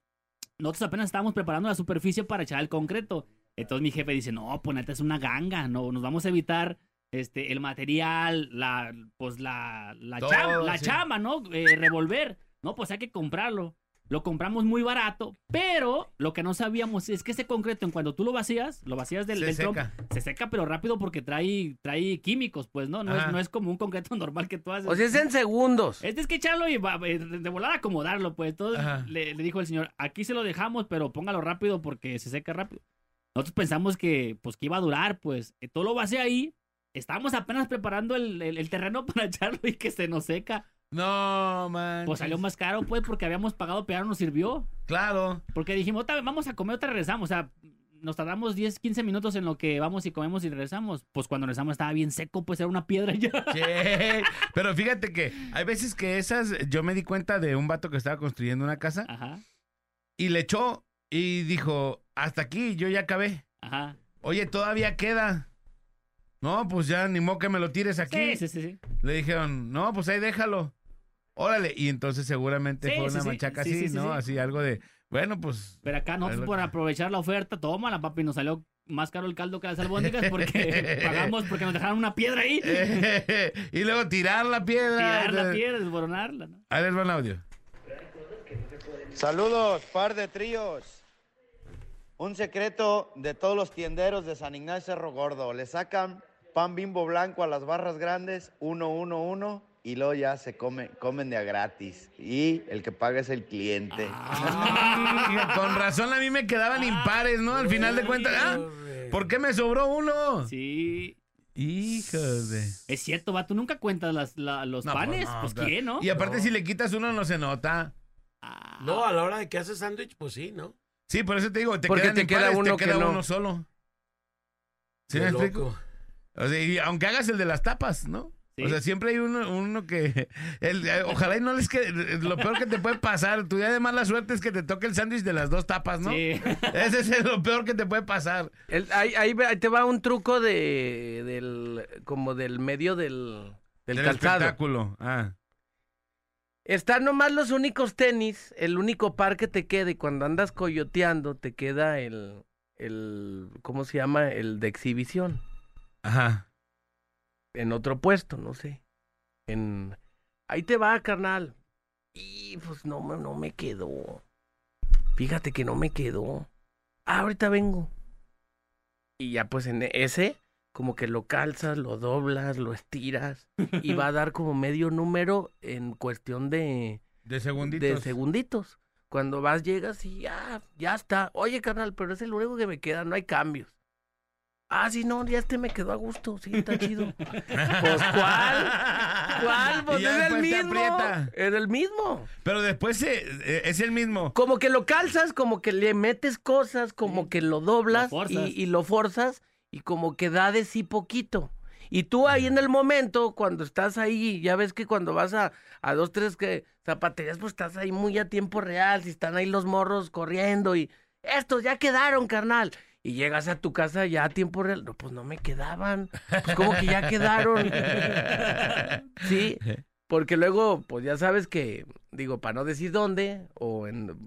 Nosotros apenas estábamos preparando la superficie para echar el concreto. Entonces mi jefe dice, no, pues neta es una ganga, no, nos vamos a evitar este, el material, la, pues la, la, Todo, cham- la sí. chama, ¿no? Eh, revolver. No, pues hay que comprarlo. Lo compramos muy barato, pero lo que no sabíamos es que ese concreto, en cuando tú lo vacías, lo vacías del, Se del trompo, seca. se seca, pero rápido porque trae, trae químicos, pues, ¿no? No es, no es como un concreto [laughs] normal que tú haces. O sea, es en segundos. Este es que echarlo y va- eh, de volar a acomodarlo, pues. Entonces le, le dijo el señor, aquí se lo dejamos, pero póngalo rápido porque se seca rápido. Nosotros pensamos que, pues, que iba a durar, pues. eh, Todo lo base ahí. Estábamos apenas preparando el, el- el terreno [laughs] para echarlo y que se nos seca. No, man. Pues salió más caro, pues, porque habíamos pagado, pero nos sirvió. Claro. Porque dijimos, "Otra vez, vamos a comer, otra regresamos. O sea, nos tardamos 10, 15 minutos en lo que vamos y comemos y regresamos. Pues cuando regresamos estaba bien seco, pues era una piedra ya. Sí, pero fíjate que hay veces que esas, yo me di cuenta de un vato que estaba construyendo una casa Ajá, y le echó y dijo, hasta aquí, yo ya acabé. ajá. Oye, todavía queda. No, pues ya ni modo que me lo tires aquí. Sí, sí, sí, sí. Le dijeron, no, pues ahí déjalo. Órale. Y entonces seguramente Sí, fue sí, una sí. machaca Sí, así, sí, sí, ¿no? sí. Así algo de, Bueno, pues. Pero acá Es nosotros lo por aprovechar la oferta, toma la papi, nos salió más caro el caldo que las albóndigas porque [laughs] pagamos porque nos dejaron una piedra ahí. [laughs] y luego tirar la piedra. Tirar la piedra, desboronarla, ¿no? Ahí les va el audio. Saludos, par de tríos. Un secreto de todos los tienderos de San Ignacio Cerro Gordo. Le sacan pan bimbo blanco a las barras grandes, uno, uno, uno, y luego ya se come, comen de a gratis. Y el que paga es el cliente. Ah, Con razón a mí me quedaban impares, ¿no? Al final de cuentas. Ah, ¿Por qué me sobró uno? Sí. Hijos de. Es cierto, va, tú nunca cuentas las, la- los No, panes. no, Pues, claro. ¿quién, no? Y aparte, si le quitas uno, no se nota. Ah, No, a la hora de que haces sándwich, pues sí, ¿no? Sí, por eso te digo, te Porque te queda uno te que queda no. uno solo. ¿Sí Qué me explico? loco. O sea, y aunque hagas el de las tapas, ¿no? Sí. O sea, siempre hay uno, uno que... [laughs] el- eh, ojalá y no les quede... Lo peor que te puede pasar, tu día de mala suerte es que te toque el sándwich de las dos tapas, ¿no? Sí. [laughs] Ese es lo peor que te puede pasar. El- ahí, ahí te va un truco de del como del medio del, del Del calzado. espectáculo. Ah. Están nomás los únicos tenis, el único par que te queda y cuando andas coyoteando te queda el, el, ¿cómo se llama? El de exhibición. Ajá. En otro puesto, no sé. En, ahí te va, carnal. Y pues no, me- no me quedó. Fíjate que no me quedó. Ah, ahorita vengo. Y ya pues en ese, como que lo calzas, lo doblas, lo estiras y va a dar como medio número en cuestión de, De segunditos. de segunditos. Cuando vas, llegas y ya, ya está. Oye, carnal, pero es el único que me queda, no hay cambios. Ah, sí, no, ya este me quedó a gusto, sí, está chido. [laughs] Pues, ¿cuál? ¿Cuál? Pues es el mismo. Es el mismo. Pero después se- eh, es el mismo. Como que lo calzas, como que le metes cosas, como que lo doblas Lo forzas. y, y lo forzas y como que da de sí poquito. Y tú ahí en el momento, cuando estás ahí, ya ves que cuando vas a, a dos, tres que zapaterías, pues estás ahí muy a tiempo real, si están ahí los morros corriendo y estos ya quedaron, carnal. Y llegas a tu casa ya a tiempo real. No, pues no me quedaban. Pues como que ya quedaron. [laughs] sí. Porque luego, pues ya sabes que, digo, para no decir dónde, o en,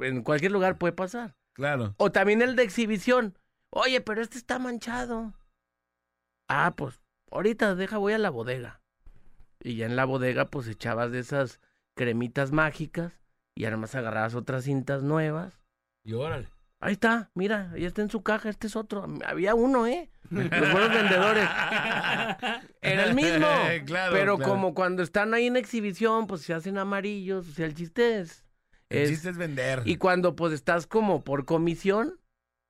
en cualquier lugar puede pasar. Claro. O también el de exhibición. Oye, pero este está manchado. Ah, pues ahorita deja, voy a la bodega. Y ya en la bodega, pues echabas de esas cremitas mágicas y además agarrabas otras cintas nuevas. Y órale. Ahí está, mira, ya está en su caja, este es otro. Había uno, ¿eh? Los buenos vendedores. [laughs] Era el mismo. Claro, pero claro. como cuando están ahí en exhibición, pues se hacen amarillos. O sea, el chiste es. El es- chiste es vender. y cuando pues estás como por comisión,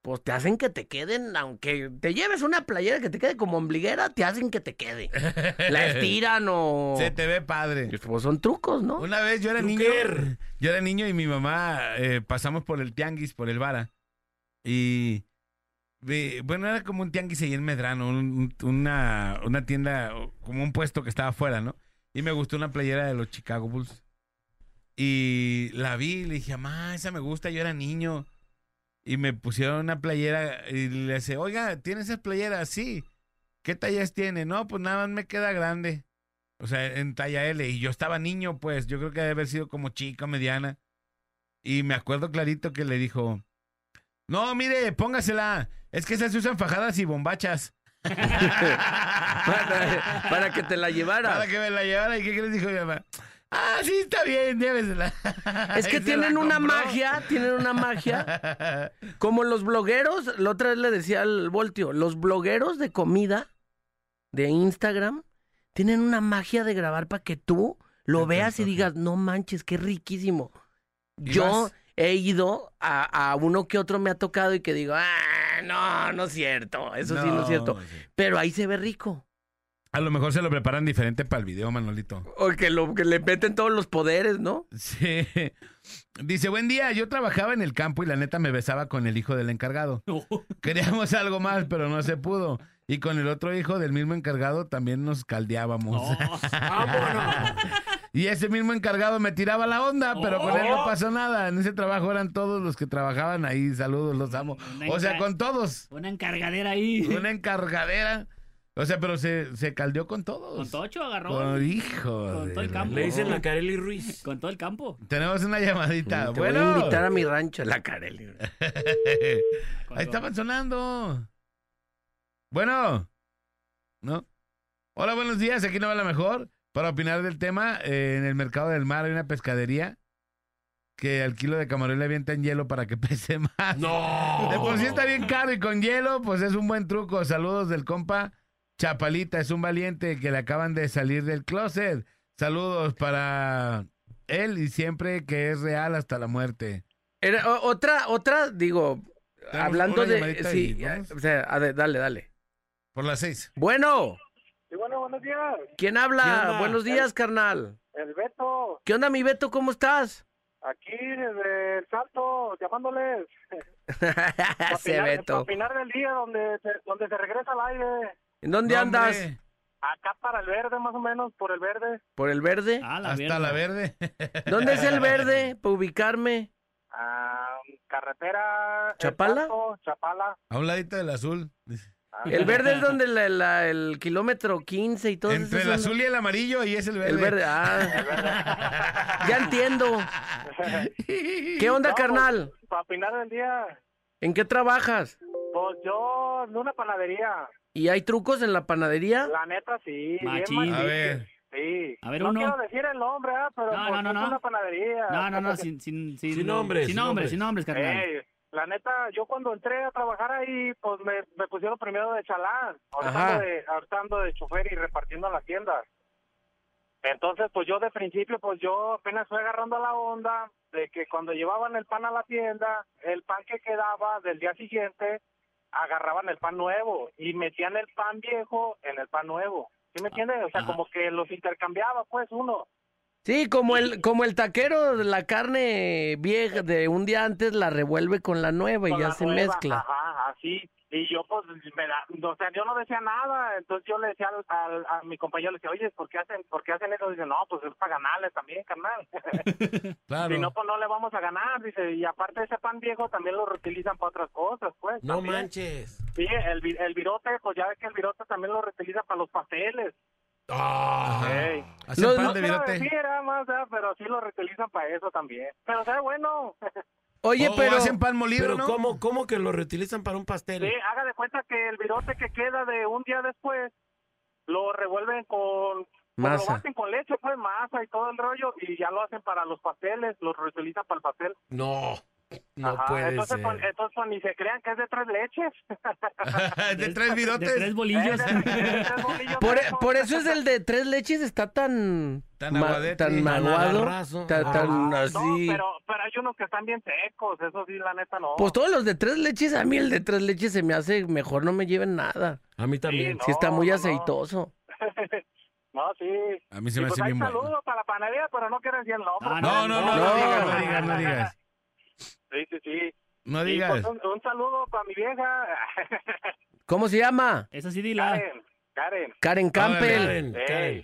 pues te hacen que te queden, aunque te lleves una playera que te quede como ombliguera, te hacen que te quede. [laughs] La estiran o... Se te ve padre. Pues son trucos, ¿no? Una vez yo era niño. Yo era niño y mi mamá eh, pasamos por el tianguis, por el Vara. Y. bueno, era como un tianguis ahí en Medrano, un- un- una, una tienda, como un puesto que estaba afuera, ¿no? Y me gustó una playera de los Chicago Bulls. Y la vi le dije, mamá, esa me gusta, yo era niño. Y me pusieron una playera y le dice, oiga, ¿tiene esas playeras? Sí. ¿Qué tallas tiene? No, pues nada más me queda grande. O sea, en talla L. Y yo estaba niño, pues. Yo creo que debe haber sido como chica, mediana. Y me acuerdo clarito que le dijo: No, mire, póngasela. Es que esas se usan fajadas y bombachas. [laughs] para, para que te la llevara. Para que me la llevara. ¿Y qué crees? Dijo mi mamá? Ah, sí, está bien, llévesela. [laughs] Es que tienen una magia, tienen una magia. Como los blogueros, la otra vez le decía al Voltio, los blogueros de comida de Instagram tienen una magia de grabar para que tú lo veas y digas, no manches, qué riquísimo. ¿Y Yo? He ido a, a uno que otro me ha tocado y que digo, ah, no, no es cierto, eso sí no es cierto. sí. Pero ahí se ve rico. A lo mejor se lo preparan diferente para el video, Manolito. O que, lo, que le meten todos los poderes, ¿no? Sí. [laughs] Dice, buen día, yo trabajaba en el campo y la neta me besaba con el hijo del encargado. [laughs] Queríamos algo más, pero no se pudo. Y con el otro hijo del mismo encargado también nos caldeábamos. [laughs] ¡Vámonos! Y ese mismo encargado me tiraba la onda, pero con él no pasó nada. En ese trabajo eran todos los que trabajaban ahí. Saludos, los amo. Una O sea, con todos. Una encargadera ahí. Una encargadera. O sea, pero se, se caldeó con todos. Con Tocho agarró. Con hijo. Con de todo el la- campo. Le dicen la Carely Ruiz. [laughs] Con todo el campo. Tenemos una llamadita. Te voy bueno. a invitar a mi rancho, la Carely. [laughs] Ahí estaban sonando. Bueno. ¿No? Hola, buenos días. Aquí no va la mejor. Para opinar del tema, eh, en el mercado del mar hay una pescadería que al kilo de camarón le avientan hielo para que [laughs] pese más. No. De por sí está bien caro y con hielo, pues es un buen truco. Saludos del compa Chapalita, es un valiente que le acaban de salir del closet. Saludos para él y siempre que es real hasta la muerte. Era, o- otra, otra, digo, hablando de... Sí, o sea, a ver, dale, dale. Por las seis. Bueno, Y bueno, buenos días. ¿quién habla? Buenos días, carnal. El Beto, ¿Qué onda, mi Beto? ¿Cómo estás? aquí desde el Salto, llamándoles. [laughs] Ese Beto. opinar del día donde se, donde se regresa al aire. ¿En dónde andas? Acá para el verde, más o menos, por el verde. ¿Por el verde? Ah, la hasta la verde. [laughs] ¿Dónde es el verde? Para ubicarme. Ah, carretera. ¿Chapala? Salto, Chapala. A un ladito del azul. Ah, El verde es donde la- la- el kilómetro 15 y todo eso. Entre el azul y el amarillo, ahí es el verde. El verde, ah. [laughs] ya entiendo. ¿Qué onda, No, carnal? Para opinar del día, ¿En qué trabajas? pues yo en una panadería. ¿Y hay trucos en la panadería? La neta, sí. Machín. A ver. Sí. A ver, no uno. quiero decir el nombre, ah, pero No, pues, no, no, es no. una panadería. No, no, no, sin, sin, sin, Sin nombres, Sin sin nombres, nombres. sin nombres, carnal. Ey, la neta, yo cuando entré a trabajar ahí, pues me, me pusieron primero de chalán, ahorita ando de, ahorita ando de chofer y repartiendo en la tienda. Entonces, pues yo de principio, pues yo apenas fui agarrando la onda de que cuando llevaban el pan a la tienda, el pan que quedaba del día siguiente, agarraban el pan nuevo y metían el pan viejo en el pan nuevo. ¿Sí me entiendes? O sea, Ajá. como que los intercambiaba, pues, uno. Sí, como el, como el taquero de la carne vieja de un día antes la revuelve con la nueva y con ya se nueva, mezcla. Ajá, así. Y yo, pues, me la- o sea, yo no decía nada. Entonces yo le decía al, al- a mi compañero, le decía, oye, ¿por qué hacen, por qué hacen eso? Dice, no, pues es para ganarles también, carnal. [laughs] Claro. si no, pues no le vamos a ganar. Dice, y aparte ese pan viejo también lo reutilizan para otras cosas, pues. No también. manches. Sí, el, vi- el virote, pues ya ves que el virote también lo reutiliza para los pasteles. Ah. Hacen No, pan No de virote. decir, ah, más, ah, pero sí lo reutilizan para eso también. Pero, sea, bueno. [laughs] Oye, O pero... hacen pan molido, Pero ¿no? ¿cómo, ¿cómo que lo reutilizan para un pastel? Sí, haga de cuenta que el virote que queda de un día después lo revuelven con Masa. lo baten con leche, pues masa y todo el rollo y ya lo hacen para los pasteles, lo reutilizan para el pastel. No, no Ajá, puede entonces, ser. pues, entonces pues, ni se crean que es de tres leches. de tres De virotes. tres bolillos. Es de- de tres bolillos [laughs] Por, eso es el de tres leches, está tan... Tan ma- aguadete. tan Tan aguado, agarrazo. ta- Ajá, tan no, así... pero, pero hay unos que están bien secos, eso sí, la neta no. Pues todos los de tres leches, a mí el de tres leches se me hace mejor no me lleven nada. A mí también. no. Si está muy no, no. aceitoso. [laughs] no, sí. A mí se Y me pues hace bien bueno. saludos para la panadería, pero no quiero decir el nombre. Ah, No, no, no, no, No. digas, no digas, no digas. Sí, sí, sí. No Y, digas. pues, un, un saludo para mi vieja, [laughs] ¿Cómo se llama? Esa sí, dila. Karen. Karen. Karen Campbell. Karen, Ey. Karen.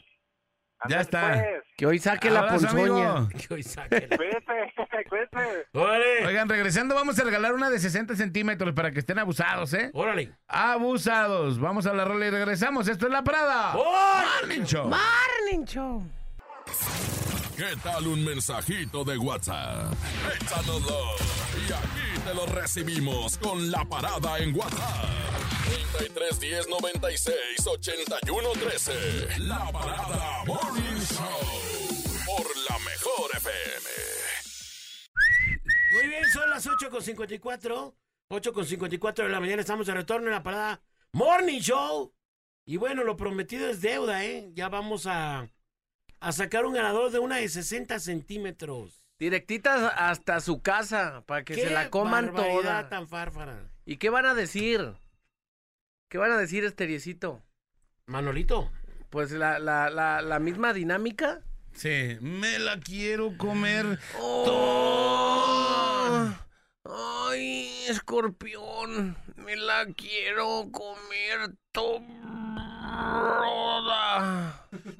Ya Ándale, está. pues. Que hoy saque la Abrazo, ponzoña. amigo. [laughs] Que hoy saquen. Cuídate, [laughs] cuídate. ¡Órale! Oigan, regresando, vamos a regalar una de 60 centímetros para que estén abusados, ¿eh? ¡Órale! Abusados. Vamos a la rola y regresamos. Esto es La Parada. Morning Show. Morning Show. ¿Qué tal un mensajito de WhatsApp? Échanoslo y aquí te lo recibimos con la parada en WhatsApp. 33 10 96 81 13. La parada Morning Show por la mejor FM. Muy bien, son las 8 con 54. 8 con 54 de la mañana. Estamos de retorno en la parada Morning Show. Y bueno, lo prometido es deuda, ¿eh? Ya vamos a, a sacar un ganador de una de 60 centímetros. Directitas hasta su casa para que se ¡Qué la coman toda. tan fárfara! ¿Y qué van a decir? ¿Qué van a decir, Esteriecito? Manolito. Pues la, la, la, la misma dinámica. Sí, me la quiero comer. Oh, ay, escorpión, me la quiero comer toda.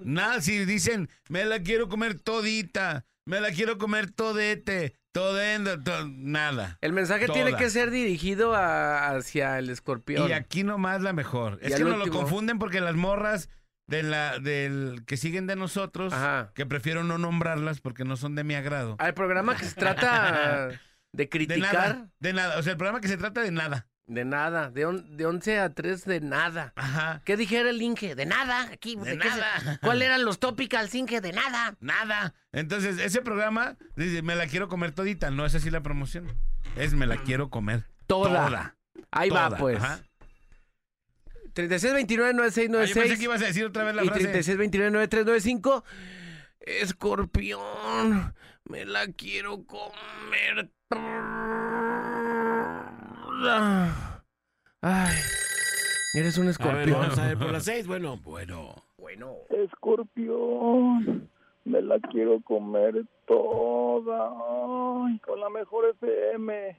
Nada, si dicen, me la quiero comer todita, me la quiero comer todete, Todo endo, to- nada. El mensaje tiene que ser dirigido a- hacia el escorpión. Y aquí nomás la mejor. Y Es que nos lo último. confunden porque las morras de la, del que siguen de nosotros, Ajá. que prefiero no nombrarlas porque no son de mi agrado. Al programa que se trata [laughs] de De criticar. nada, de nada. O sea, el programa que se trata de nada. De nada, de, on- de 11 a 3 de nada. Ajá. ¿Qué dijera el Inge? De nada. Aquí, De se- nada. ¿Cuál eran los topicals, Inge? De nada. Nada. Entonces, ese programa dice, me la quiero comer todita. No es así la promoción. Es me la quiero comer Toda. toda. Ahí va, Toda. pues. Ajá. 3629-9696. Ah, yo pensé que ibas a decir otra vez la y frase. 3629-9395. Escorpión, me la quiero comer. Ay, eres un A ver, escorpión. vamos a ver por las seis. Bueno, Bueno. Bueno. Escorpión, me la quiero comer toda. Ay, con la mejor FM.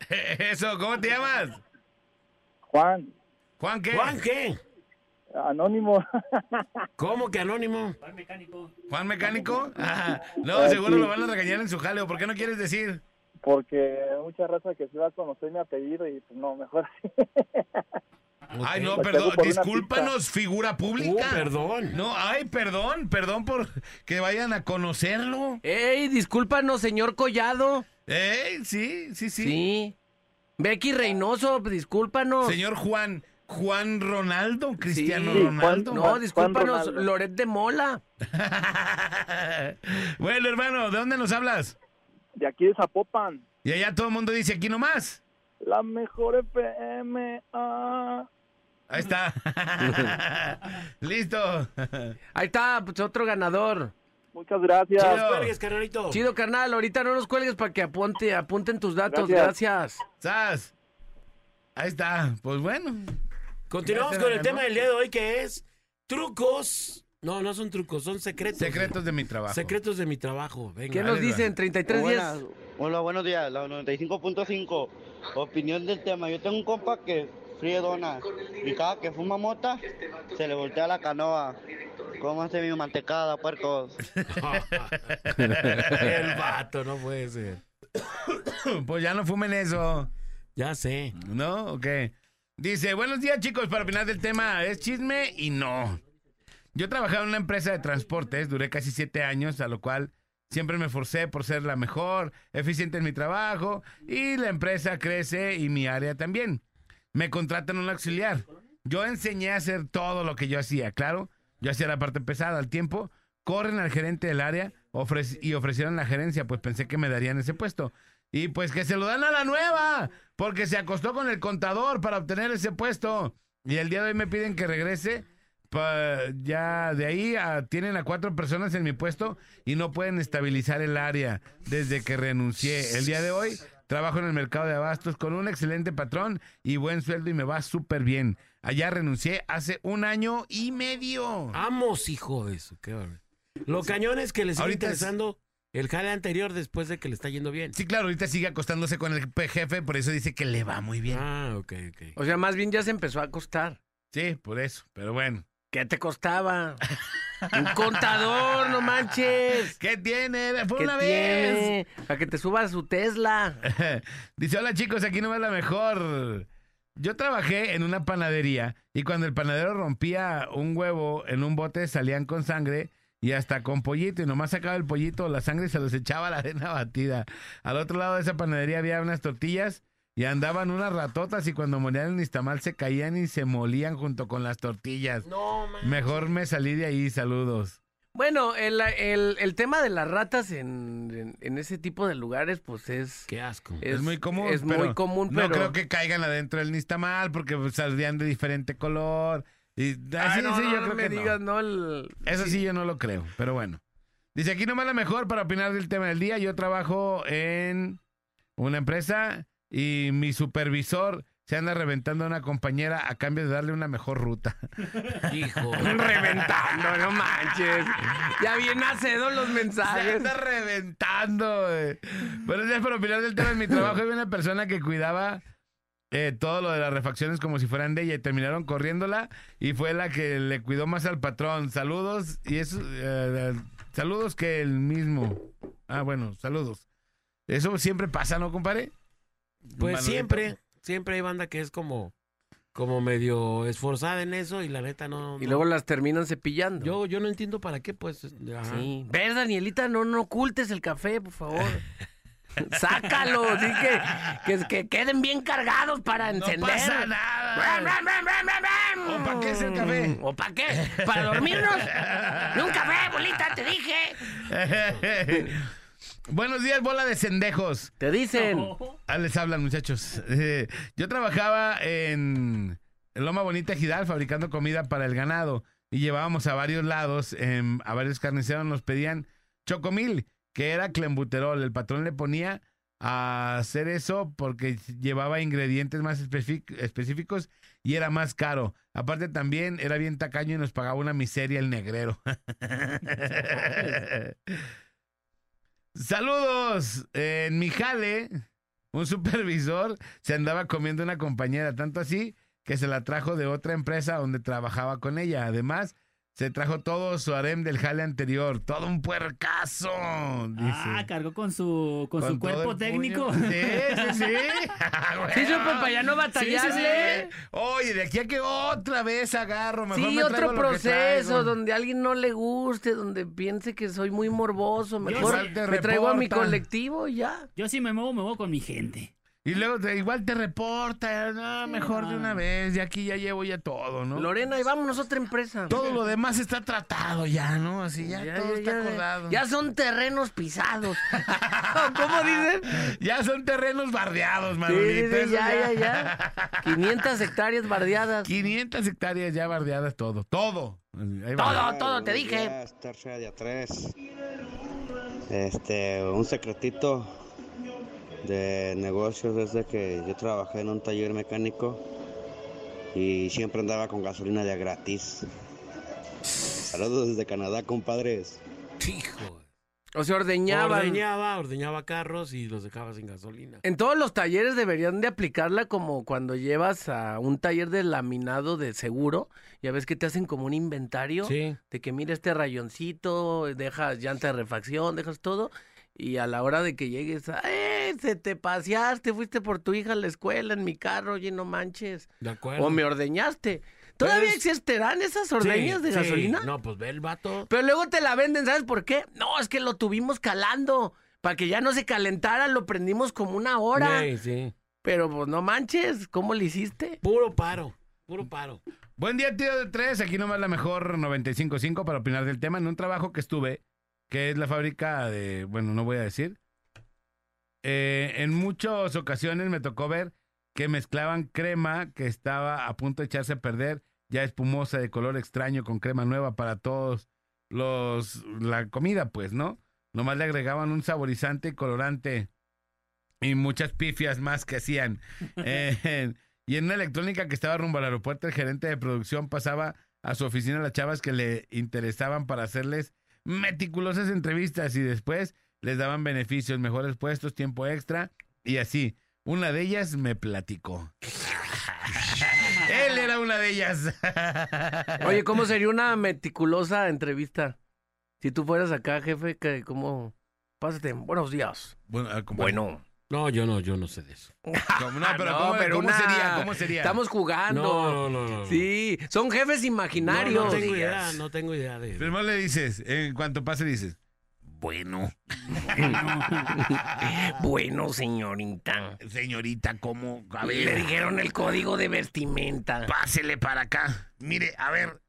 [laughs] Eso, ¿cómo te llamas? Juan, Juan, ¿qué? Juan, ¿qué? anónimo. [laughs] ¿Cómo que anónimo? ¿Juan Mecánico? [laughs] Ah, no, seguro lo van a regañar en su jaleo. ¿Por qué no quieres decir? Porque mucha raza que se va a conocer mi apellido y pues no, mejor así. Ay, no, perdón. Discúlpanos, figura pública. Uh, perdón. No, ay, perdón, perdón por que vayan a conocerlo. Ey, discúlpanos, señor Collado. Eh, sí, sí, sí. Sí. Becky Reynoso, discúlpanos. Señor Juan, Juan Ronaldo, Cristiano Sí, Juan- Ronaldo. No, discúlpanos, Ronaldo. Loret de Mola. [laughs] bueno, hermano, ¿de dónde nos hablas? De aquí de Zapopan, Y allá todo el mundo dice aquí nomás. la mejor FM. ah. Ahí está. [laughs] Listo. Ahí está, pues otro ganador. Muchas gracias. Chido. Cuelgues, carnalito. Chido, carnal, ahorita no nos cuelgues para que apunte, apunten tus datos. Gracias. Gracias. Sas. Ahí está. Pues bueno. Continuamos con el ganó. tema del día de hoy que es trucos. No, no son trucos, son secretos. Secretos de mi trabajo. Secretos de mi trabajo. Venga. ¿Qué nos dicen? 33 días. Hola, buenos días. La 95.5. Opinión del tema. Yo tengo un compa que fríe donas y cada que fuma mota se le voltea la canoa. ¿Cómo hace mi mantecada, puercos? [laughs] [laughs] el vato, no puede ser. Pues ya no fumen eso. Ya sé. ¿No? Ok. Dice, buenos días chicos, para opinar del tema, ¿es chisme? Y no. Yo trabajaba en una empresa de transportes, duré casi siete años, a lo cual siempre me forcé por ser la mejor, eficiente en mi trabajo, y la empresa crece y mi área también. Me contratan un auxiliar. Yo enseñé a hacer todo lo que yo hacía, claro. Yo hacía la parte pesada al tiempo. Corren al gerente del área y ofrecieron la gerencia, pues pensé que me darían ese puesto. Y pues que se lo dan a la nueva, porque se acostó con el contador para obtener ese puesto. Y el día de hoy me piden que regrese. Pa- ya de ahí a- tienen a cuatro personas en mi puesto y no pueden estabilizar el área desde que renuncié. El día de hoy trabajo en el mercado de abastos con un excelente patrón y buen sueldo y me va súper bien. Allá renuncié hace un año y medio. Vamos, hijo de eso. Qué bárbaro. Lo cañón es que le sigue Ahorita es- interesando el jale anterior después de que le está yendo bien. Sí, claro, ahorita sigue acostándose con el jefe, por eso dice que le va muy bien. Ah, ok, ok. O sea, más bien ya se empezó a costar. Sí, por eso, pero bueno. ¿Qué te costaba? Un contador, no manches. ¿Qué tiene? Fue ¿Qué una vez. tiene? A que te suba su Tesla. [laughs] Dice, hola chicos, aquí no va la mejor. Yo trabajé en una panadería y cuando el panadero rompía un huevo en un bote salían con sangre y hasta con pollito y nomás sacaba el pollito, la sangre se los echaba a la arena batida. Al otro lado de esa panadería había unas tortillas y andaban unas ratotas y cuando morían el nistamal se caían y se molían junto con las tortillas. No, man. Mejor me salí de ahí, saludos. Bueno, el, el- el tema de las ratas en, en- en ese tipo de lugares, pues es... Qué asco. Es, muy común. Es pero muy común, No pero... creo que caigan adentro del nistamal porque pues, saldrían de diferente color. Y, Ay, así, no, sí, no, yo no creo me que no. digas, no, el... Eso sí, yo no lo creo, pero bueno. Dice aquí nomás la mejor para opinar del tema del día. Yo trabajo en una empresa y mi supervisor se anda reventando a una compañera a cambio de darle una mejor ruta. [laughs] Hijo. Reventando, no manches. Ya bien acedo los Se mensajes. anda reventando. güey. Buenos días por opinar del tema en mi trabajo. Había una persona que cuidaba eh, todo lo de las refacciones como si fueran de ella y terminaron corriéndola y fue la que le cuidó más al patrón. Saludos y eso, eh, saludos que el mismo. Ah, bueno, saludos. Eso siempre pasa, ¿no, compadre? Pues siempre, siempre hay banda que es como, como medio esforzada en eso y la neta no. Y no. luego las terminan cepillando. yo, yo no entiendo para qué, pues. ajá. Sí. Ver, Danielita, no, no ocultes el café, por favor. [laughs] Sácalo, sí que, que, que queden bien cargados para encender. No pasa nada. ¿O pa' qué es el café? ¿O para qué? ¿Para dormirnos? [laughs] Ni un café, bolita, te dije. [laughs] Buenos días, bola de cendejos. Te dicen. Ah, les hablan, muchachos. Eh, yo trabajaba en Loma Bonita Gidal fabricando comida para el ganado y llevábamos a varios lados, em, a varios carniceros nos pedían chocomil, que era clembuterol. El patrón le ponía a hacer eso porque llevaba ingredientes más específicos y era más caro. Aparte también era bien tacaño y nos pagaba una miseria el negrero. [laughs] [laughs] Saludos. En mi jale, un supervisor se andaba comiendo una compañera, tanto así que se la trajo de otra empresa donde trabajaba con ella. Además, se trajo todo su harem del jale anterior, todo un puercazo. Dice. Ah, cargó con su, con, su Con cuerpo técnico. puño. Sí, sí, [laughs] sí. Sí, supe, para ya no batallarle. Oye, de aquí a que otra vez agarro, mejor Sí, me otro proceso donde a alguien no le guste, donde piense que soy muy morboso. Mejor me traigo a mi colectivo y ya. Yo sí me muevo, me muevo con mi gente. Y luego te- igual te reporta, no, mejor de una vez, ya aquí ya llevo ya todo, ¿no? Lorena, y vámonos a otra empresa. Todo lo demás está tratado ya, ¿no? Así ya, Ya, todo ya, está ya, acordado. ya son terrenos pisados. [laughs] ¿Cómo dicen? Ya son terrenos bardeados, Sí, Manolito. sí, eso ya, ya, ya. 500 hectáreas bardeadas. 500 hectáreas ya bardeadas, todo, todo. Ahí va. Todo, todo, te dije. Tercia día 3. Este, un secretito de negocios desde que yo trabajé en un taller mecánico y siempre andaba con gasolina de gratis. Saludos desde Canadá, compadres. Hijo. O sea, ordeñaban. Ordeñaba, ordeñaba carros y los dejaba sin gasolina. En todos los talleres deberían de aplicarla como cuando llevas a un taller de laminado de seguro. Ya ves que te hacen como un inventario Sí. de que mira este rayoncito, dejas llanta de refacción, dejas todo. Y a la hora de que llegues, ¡eh! Se te paseaste, fuiste por tu hija a la escuela en mi carro, oye, no manches. De acuerdo. O me ordeñaste. ¿Todavía Pues- existirán esas ordeñas Sí, de sí. gasolina? No, pues ve el vato. Pero luego te la venden, ¿sabes por qué? No, es que lo tuvimos calando. Para que ya no se calentara, lo prendimos como una hora. Sí, sí. Pero pues no manches, ¿cómo le hiciste? Puro paro, puro paro. Buen día, tío de tres. Aquí nomás la mejor 95.5 para opinar del tema. En un trabajo que estuve, que es la fábrica de, bueno, no voy a decir. Eh, en muchas ocasiones me tocó ver que mezclaban crema que estaba a punto de echarse a perder, ya espumosa de color extraño con crema nueva para todos los la comida, pues, ¿no? Nomás le agregaban un saborizante y colorante y muchas pifias más que hacían. [laughs] Eh, y en una electrónica que estaba rumbo al aeropuerto, el gerente de producción pasaba a su oficina a las chavas que le interesaban para hacerles meticulosas entrevistas y después les daban beneficios, mejores puestos, tiempo extra y así. Una de ellas me platicó. [laughs] Él era una de ellas. [laughs] Oye, ¿cómo sería una meticulosa entrevista? Si tú fueras acá, jefe, que ¿cómo? Pásate, buenos días. Bueno, ah. Bueno. No, yo no, yo no sé de eso. [laughs] ¿Cómo? No, pero, No, ¿cómo, pero cómo una- sería? ¿Cómo sería? Estamos jugando. No, no, no, no. Sí, son jefes imaginarios. no tengo idea, no tengo idea de Primero le dices, en cuanto pase dices, bueno, [laughs] bueno, señorita. señorita, ¿cómo? A Le ver, dijeron el código de vestimenta. pásele para acá. Mire, a ver,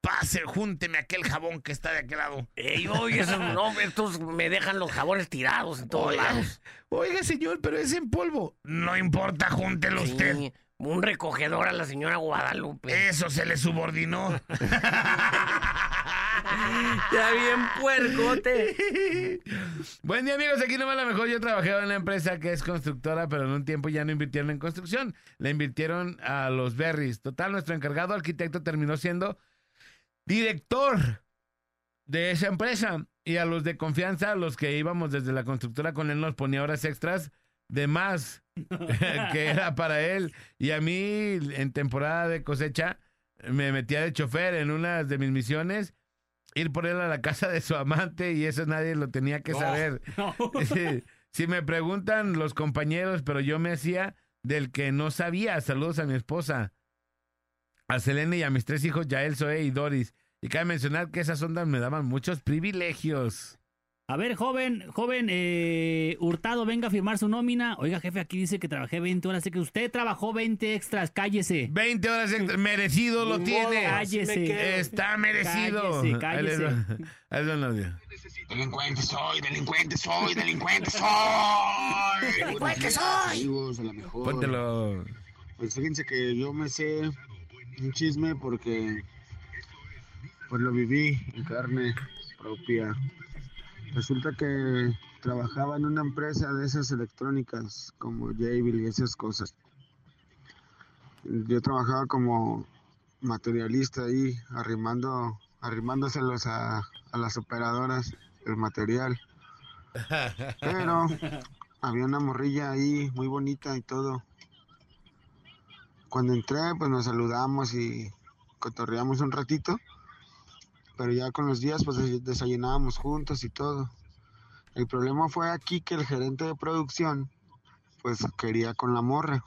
pase, júnteme aquel jabón que está de aquel lado. Ey, oye, esos, no, estos me dejan los jabones tirados en todos Oiga, lados. oiga, señor, pero es en polvo. No importa, júntelo usted. Sí, un recogedor a la señora Guadalupe. Eso se le subordinó. [laughs] [laughs] Ya bien puercote. Buen día, amigos. Aquí nomás la mejor. Yo trabajé en una empresa que es constructora, pero en un tiempo ya no invirtieron en construcción. Le invirtieron a los berries. Total, nuestro encargado arquitecto terminó siendo director de esa empresa. Y a los de confianza, los que íbamos desde la constructora con él, nos ponía horas extras de más [laughs] que era para él. Y a mí, en temporada de cosecha, me metía de chofer en una de mis misiones. Ir por él a la casa de su amante y eso nadie lo tenía que No, saber. [laughs] no. Sí, Si me preguntan los compañeros, pero yo me hacía del que no sabía. Saludos a mi esposa, a Selene y a mis tres hijos, Yael, Zoe y Doris. Y cabe mencionar que esas ondas me daban muchos privilegios. A ver, joven, joven, eh, Hurtado, venga a firmar su nómina. Oiga, jefe, aquí dice que trabajé 20 horas. Sé que usted trabajó 20 extras, cállese. 20 horas merecido lo tiene. Cállese. Está merecido. Cállese, cállese. Ahí el audio. Delincuente soy, delincuente soy, delincuente soy. [laughs] Delincuente soy. Amigos, a la mejor. Póntelo. Pues fíjense que yo me sé un chisme porque pues lo viví en carne propia. Resulta que trabajaba en una empresa de esas electrónicas como Jabil y esas cosas. Yo trabajaba como materialista ahí, arrimando, arrimándoselos a, a las operadoras el material. Pero había una morrilla ahí muy bonita y todo. Cuando entré, pues nos saludamos y cotorreamos un ratito. Pero ya con los días, pues des- desayunábamos juntos y todo. El problema fue aquí que el gerente de producción, pues quería con la morra.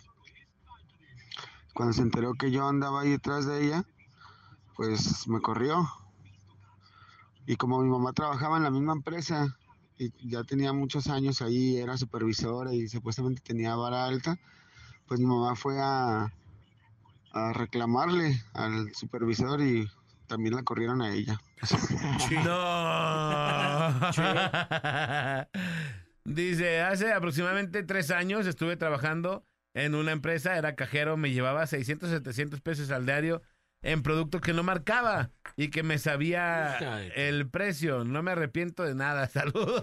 Cuando se enteró que yo andaba ahí detrás de ella, pues me corrió. Y como mi mamá trabajaba en la misma empresa y ya tenía muchos años ahí, era supervisora y supuestamente tenía vara alta, pues mi mamá fue a, a reclamarle al supervisor y también la corrieron a ella. No. Dice, hace aproximadamente tres años estuve trabajando en una empresa, era cajero, me llevaba 600, 700 pesos al diario en productos que no marcaba y que me sabía el precio. No me arrepiento de nada. [laughs] Saludos.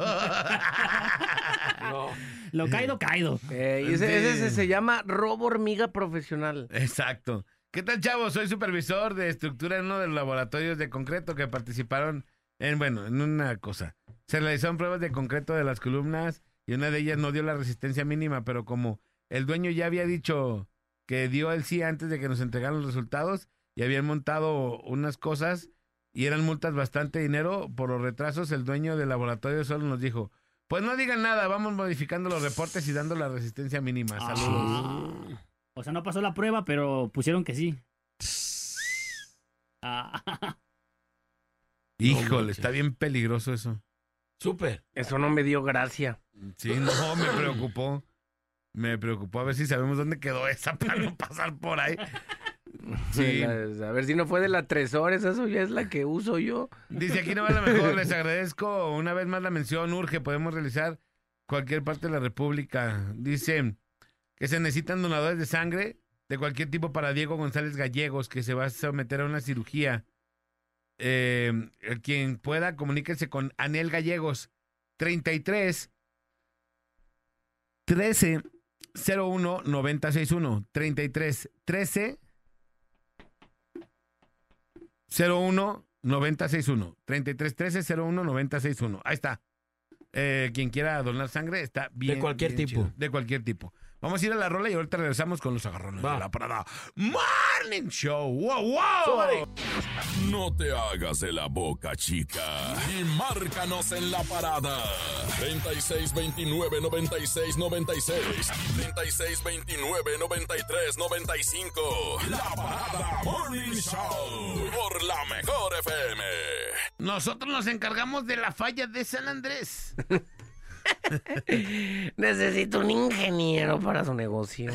No. Lo caído, caído. Eh, y ese, se llama robo hormiga profesional. Exacto. ¿Qué tal, chavos? Soy supervisor de estructura en uno de los laboratorios de concreto que participaron en, bueno, en una cosa. Se realizaron pruebas de concreto de las columnas y una de ellas no dio la resistencia mínima, pero como el dueño ya había dicho que dio el sí antes de que nos entregaran los resultados y habían montado unas cosas y eran multas bastante dinero por los retrasos, el dueño del laboratorio solo nos dijo, pues no digan nada, vamos modificando los reportes y dando la resistencia mínima. Saludos. Ah. O sea, no pasó la prueba, pero pusieron que sí. [laughs] Ah, Híjole, está bien peligroso eso. Súper. Eso no me dio gracia. Sí, no, me preocupó. Me preocupó a ver si sabemos dónde quedó esa [laughs] para no pasar por ahí. Sí. La- a ver si no fue de la tres horas, eso ya es la que uso yo. Dice aquí no va la mejor, les [laughs] agradezco una vez más la mención, urge, podemos realizar cualquier parte de la República. Dice que se necesitan donadores de sangre de cualquier tipo para Diego González Gallegos, que se va a someter a una cirugía. Eh, quien pueda, comuníquese con Anel Gallegos, 33 13 01 961 33 13 01 961 33 13 01 961 Ahí está. Eh, quien quiera donar sangre está bien. cualquier bien tipo. chido. De cualquier tipo. Vamos a ir a la rola y ahorita regresamos con los agarrones Va. de la parada. Morning Show. Wow, wow. No te hagas de la boca, chica. Y márcanos en la parada. 3629 96 96 3629 93 95. La parada Morning Show. Por la mejor FM. Nosotros nos encargamos de la falla de San Andrés. [laughs] [laughs] Necesito un ingeniero para su negocio.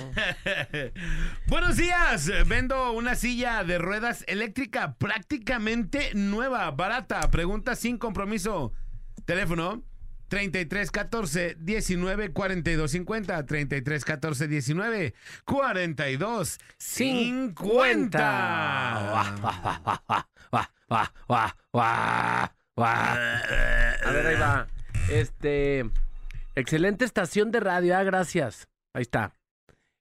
[laughs] Buenos días. Vendo una silla de ruedas eléctrica prácticamente nueva, barata. Pregunta sin compromiso. Teléfono 33 14 19 42 50 33 14 19 42 50. A ver, ahí va. Este. Excelente estación de radio, ah, gracias. Ahí está.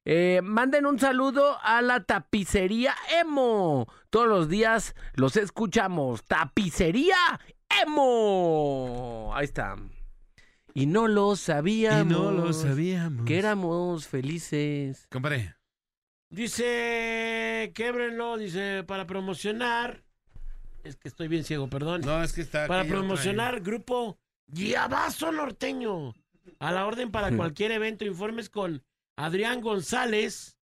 Eh, manden un saludo a la tapicería Emo. Todos los días los escuchamos. Tapicería Emo. Ahí está. Y no lo sabíamos. Y no lo sabíamos. Que éramos felices. Compadre. Dice, québrenlo, dice, para promocionar. Es que estoy bien ciego, perdón. No, es que está. para promocionar grupo Guiabazo Norteño. A la orden para cualquier evento, informes con Adrián González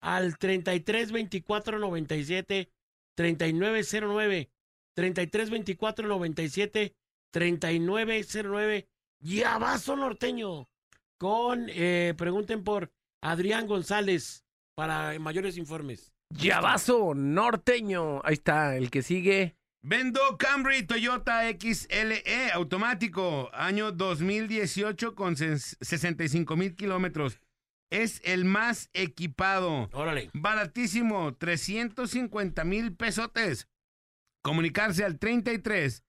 al 33 24 97 3909 33 24 97 3909 Llavazo norteño con eh, pregunten por Adrián González para mayores informes. Llavazo norteño. Ahí está, el que sigue. Vendo Camry Toyota XLE automático, año 2018 con ses- 65 mil kilómetros. Es el más equipado. Órale. Baratísimo, 350 mil pesotes. Comunicarse al 33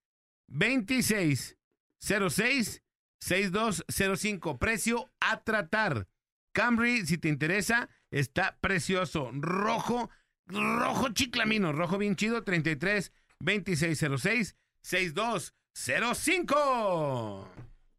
26 06 6205. Precio a tratar. Camry, si te interesa, está precioso. Rojo, rojo chiclamino, rojo bien chido, 33 2606 6205.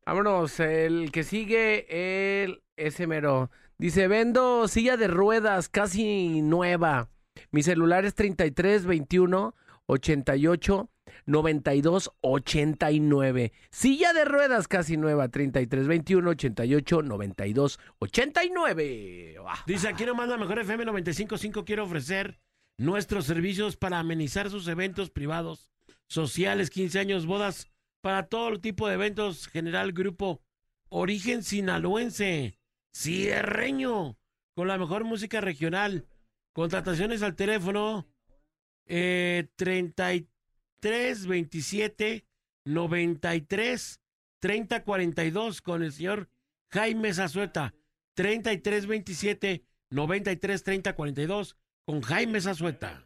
Vámonos, el que sigue, el ese mero. Dice, vendo silla de ruedas casi nueva. Mi celular es 33 21 88 92 89. Silla de ruedas casi nueva, 33 21 88 92 89. Ah, Dice aquí nomás la mejor FM 955 quiere ofrecer nuestros servicios para amenizar sus eventos privados, sociales, 15 años, bodas, para todo tipo de eventos, general grupo Origen Sinaloense, Cierreño, con la mejor música regional. Contrataciones al teléfono eh, 33 27 93 30 42 con el señor Jaime Zazueta. 33 27 93 30 42 con Jaime Zazueta.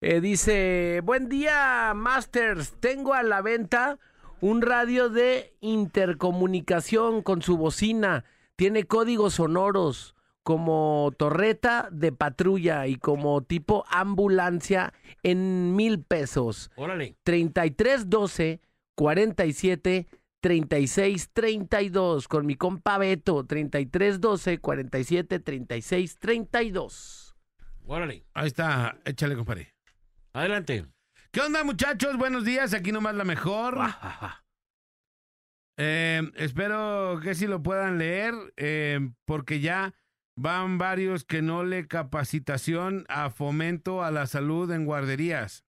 Eh, dice, buen día, Masters. Tengo a la venta un radio de intercomunicación con su bocina. Tiene códigos sonoros como torreta de patrulla y como tipo ambulancia en mil pesos. Órale. 3312 47 36 32 con mi compa Beto 3312 47 36 32. Órale. Ahí está, échale, compadre. Adelante. ¿Qué onda, muchachos? Buenos días, aquí nomás la mejor. Eh, espero que sí lo puedan leer, eh, porque ya van varios que no le capacitación a fomento a la salud en guarderías.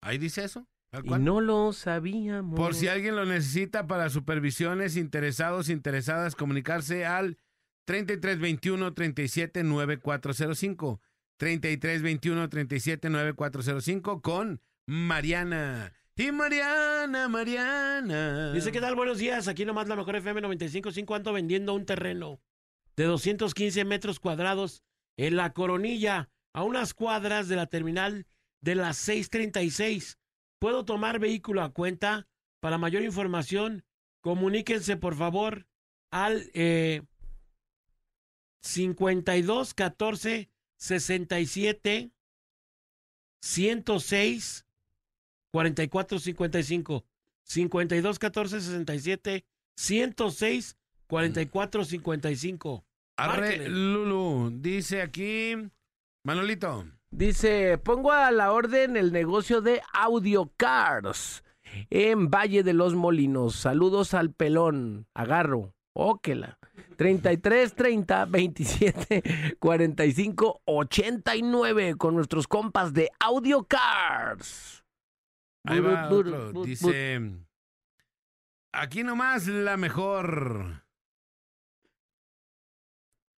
Ahí dice eso. Y no lo sabíamos. Por si alguien lo necesita para supervisiones, interesados, interesadas, comunicarse al 3321 37 9405. 3321 37 9405 con Mariana. Y Mariana, Mariana. Dice, ¿qué tal? Buenos días. Aquí nomás la mejor FM 95.5 ando vendiendo un terreno de 215 metros cuadrados en la Coronilla, a unas cuadras de la terminal de las 636. ¿Puedo tomar vehículo a cuenta? Para mayor información, comuníquense por favor al eh, 52 14 67 106 44 55 52 14 67 106 44 55 Arre. Lulu, dice aquí Manolito. Dice, pongo a la orden el negocio de Audio Cars en Valle de los Molinos. Saludos al pelón. Agarro. Óquela. 33 30 27 45 89 con nuestros compas de Audio Cars. Ahí va otro. Dice, aquí nomás la mejor.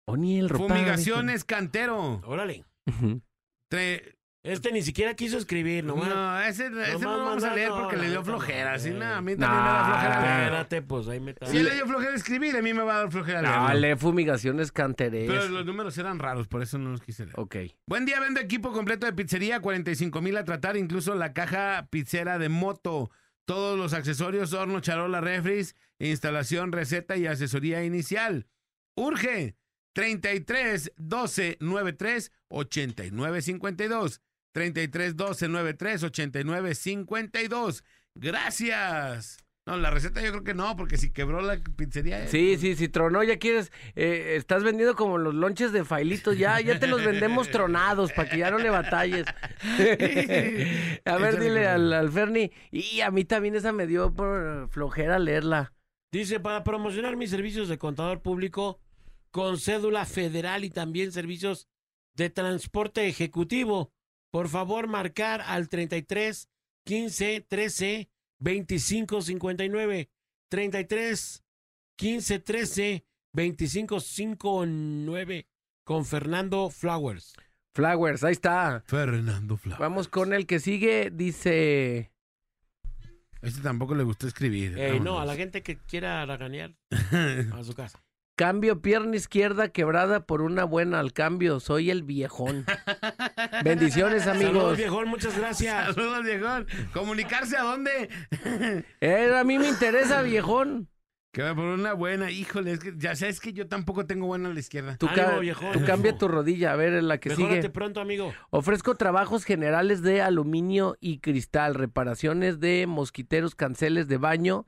Oniel Fumigaciones Cantero. Órale. Ujú. Tre- Este ni siquiera quiso escribir, nomás. No, ese, ese no lo vamos a leer no, porque la le dio flojera. no, sí, no, a mí también me da flojera. Leer. Espérate, pues ahí me. Si él le dio flojera escribir, a mí me va a dar flojera leerlo. Dale, fumigaciones canteres. Pero los números eran raros, por eso no los quise leer. Ok. Buen día, vendo equipo completo de pizzería, 45 mil a tratar, incluso la caja pizzera de moto, todos los accesorios, horno, charola, refris, instalación, receta y asesoría inicial. Urge 33 12 93 89 52. 33 12 93 89 52. Gracias. No, la receta yo creo que no, porque si quebró la pizzería. eh, Sí, sí, sí, tronó, ya quieres, eh, estás vendiendo como los lonches de failitos, ya, ya te los vendemos tronados para que ya no le batalles. a ver, Échale, dile al, al Ferni, y a mí también esa me dio por flojera leerla. Dice, para promocionar mis servicios de contador público con cédula federal y también servicios de transporte ejecutivo, por favor marcar al 33 15 13 25 59. 33 15 13 25 59 con Fernando Flowers. Flowers, ahí está. Fernando Flowers. Vamos con el que sigue. Dice. Este tampoco le gustó escribir. Ey, no, a la gente que quiera raganear [laughs] a su casa. Cambio pierna izquierda quebrada por una buena al cambio. Soy el viejón. [laughs] Bendiciones, Saludos, amigos. viejón, muchas gracias. Saludos, viejón. ¿Comunicarse a dónde? [laughs] Eh, a mí me interesa, viejón. Que va por una buena. Híjole, es que ya sabes que yo tampoco tengo buena a la izquierda. Tú, Ánimo, tú cambia tu rodilla, a ver en la que Mejórate sigue. pronto, amigo. Ofrezco trabajos generales de aluminio y cristal, reparaciones de mosquiteros, canceles de baño,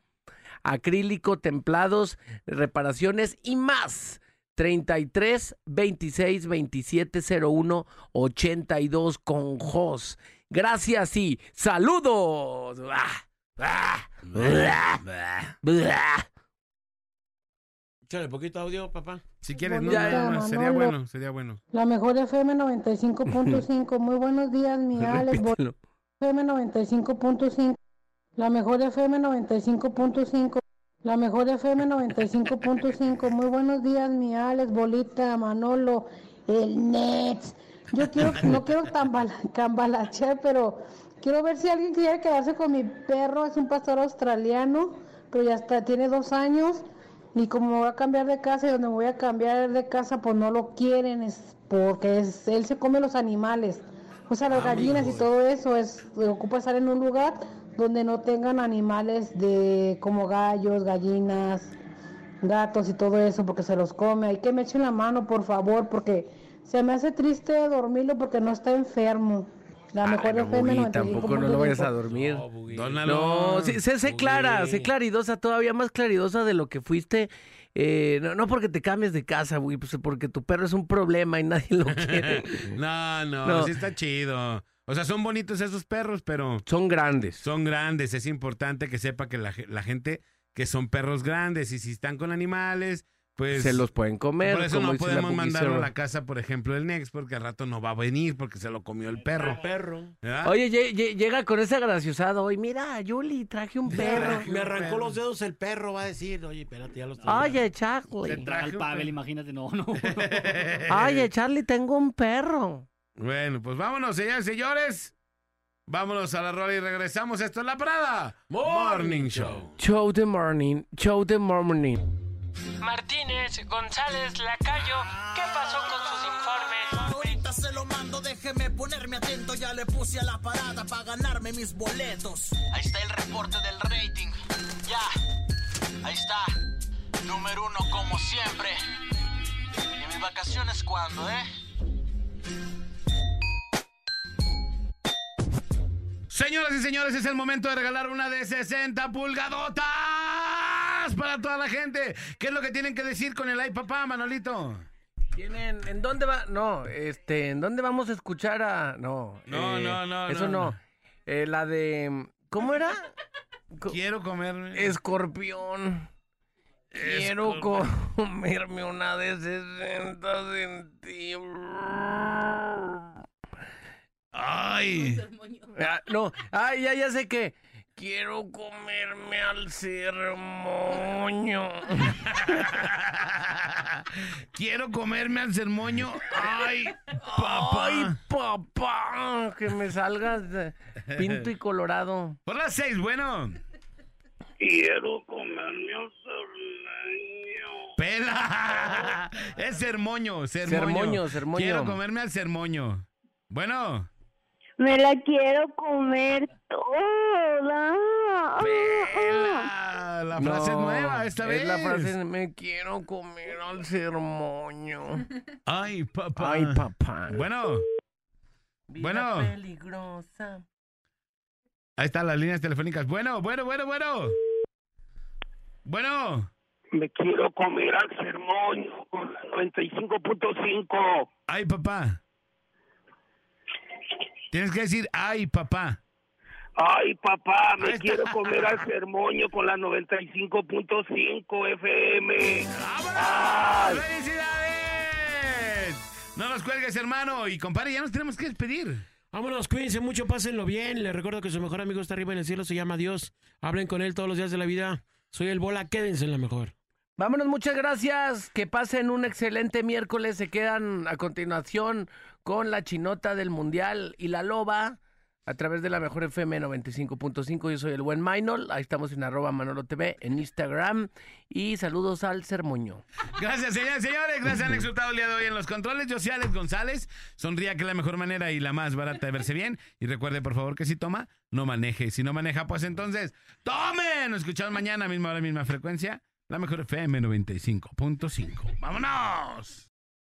acrílico, templados, reparaciones y más. 33 26 27 01 82 con Jos. Gracias y saludos. Ah, ah, blah. Échale poquito audio, papá. Si quieres, no, Ya, ya, más. Sería bueno, sería bueno. La mejor FM 95.5. Muy buenos días, mi [laughs] Alex. Repítelo. FM 95.5. La mejor FM 95.5. La mejor FM 95.5. Muy buenos días, mi Alex, Bolita, Manolo, el Nets. Yo quiero, no quiero cambalachear, pero quiero ver si alguien quiere quedarse con mi perro. Es un pastor australiano, pero ya está, tiene dos años. Y como me voy a cambiar de casa y donde me voy a cambiar de casa, pues no lo quieren, es porque es, él se come los animales. O sea, las gallinas y todo eso, es ocupa estar en un lugar donde no tengan animales de como gallos, gallinas, gatos y todo eso, porque se los come. Hay que me echen la mano, por favor, porque se me hace triste dormirlo porque no está enfermo. La mejor Ay, no, tampoco no lo vayas a 95.5. dormir. Dónalo. No, sí, sé, sé clara, sé claridosa, todavía más claridosa de lo que fuiste. Eh, no, no porque te cambies de casa, güey, pues porque tu perro es un problema y nadie lo [laughs] quiere. No, no, No. sí está chido. O sea, son bonitos esos perros, pero Son grandes. son grandes. Es importante que sepa que la, ge- la gente que son perros grandes y si están con animales, pues... se los pueden comer. por eso como no podemos mandarlo a la casa, por ejemplo, el Next, porque al rato no va a venir porque se lo comió el perro. Perro. ¿verdad? Oye, lle- lle- llega con ese graciosado. Oye, mira, Yuli, traje un perro. Me arrancó los dedos el perro, va a decir. Oye, espérate, ya los tengo. Oye, Te Charlie. traje Al Pavel, perro. imagínate, no, no. Oye, Charlie, tengo un perro. Bueno, pues vámonos, señores, señores. Vámonos a la rola y regresamos. Esto es La Parada. Morning Show. Show the morning, show the morning. Martínez, González, Lacayo, ¿qué pasó con sus informes? Ahorita se lo mando, déjeme ponerme atento. Ya le puse a la parada para ganarme mis boletos. Ahí está el reporte del rating. Ya, ahí está. Número uno como siempre. ¿Y mis vacaciones cuándo, eh? Señoras y señores, es el momento de regalar una de 60 pulgadotas para toda la gente. ¿Qué es lo que tienen que decir con el ay papá, Manolito? ¿Tienen, ¿En dónde va? No, este, ¿en dónde vamos a escuchar a.? No, No, eh, no, no, Eso no, no. Eh, la de. ¿Cómo era? Co- Quiero comerme. Escorpión. Quiero comerme una de 60 centímetros. Ay. Ah, no, ay, ya, ya sé que. Quiero comerme al sermoño. [laughs] Quiero comerme al sermoño. Ay, papá. Ay, papá. Que me salgas de pinto y colorado. Por las seis, bueno. Quiero comerme un Pela. Es sermoño, sermoño. Sermoño, sermoño. Quiero comerme al sermoño. Bueno. Me la quiero comer toda. Pela. La frase es No, nueva esta vez. Es la frase, me quiero comer al sermoño. [laughs] Ay, papá. Ay, papá. Bueno. Bueno. peligrosa. Ahí están las líneas telefónicas. Bueno, bueno, bueno, bueno. Bueno. Me quiero comer al sermoño con la 95.5. Ay, papá. Tienes que decir, ay, papá. Ay, papá, me quiero [laughs] comer al sermoño con la 95.5 FM. Ay. ¡Felicidades! No nos cuelgues, hermano. Y compadre, ya nos tenemos que despedir. Vámonos, cuídense mucho, pásenlo bien. Les recuerdo que su mejor amigo está arriba en el cielo, se llama Dios. Hablen con él todos los días de la vida. Soy el Bola, quédense en la mejor. Vámonos, muchas gracias. Que pasen un excelente miércoles. Se quedan a continuación con la chinota del Mundial y la loba a través de la mejor FM 95.5. Yo soy el buen Maynol. Ahí estamos en arroba Manolo TV en Instagram. Y saludos al Sermoño. Gracias, señores, señores. Gracias, han exultado el día de hoy en los controles. Yo soy Alex González. Sonría que es la mejor manera y la más barata de verse bien. Y recuerde, por favor, que si toma, no maneje. Si no maneja, pues entonces, ¡tomen! Nos escuchamos mañana, misma hora, misma frecuencia. La mejor FM 95.5. ¡Vámonos!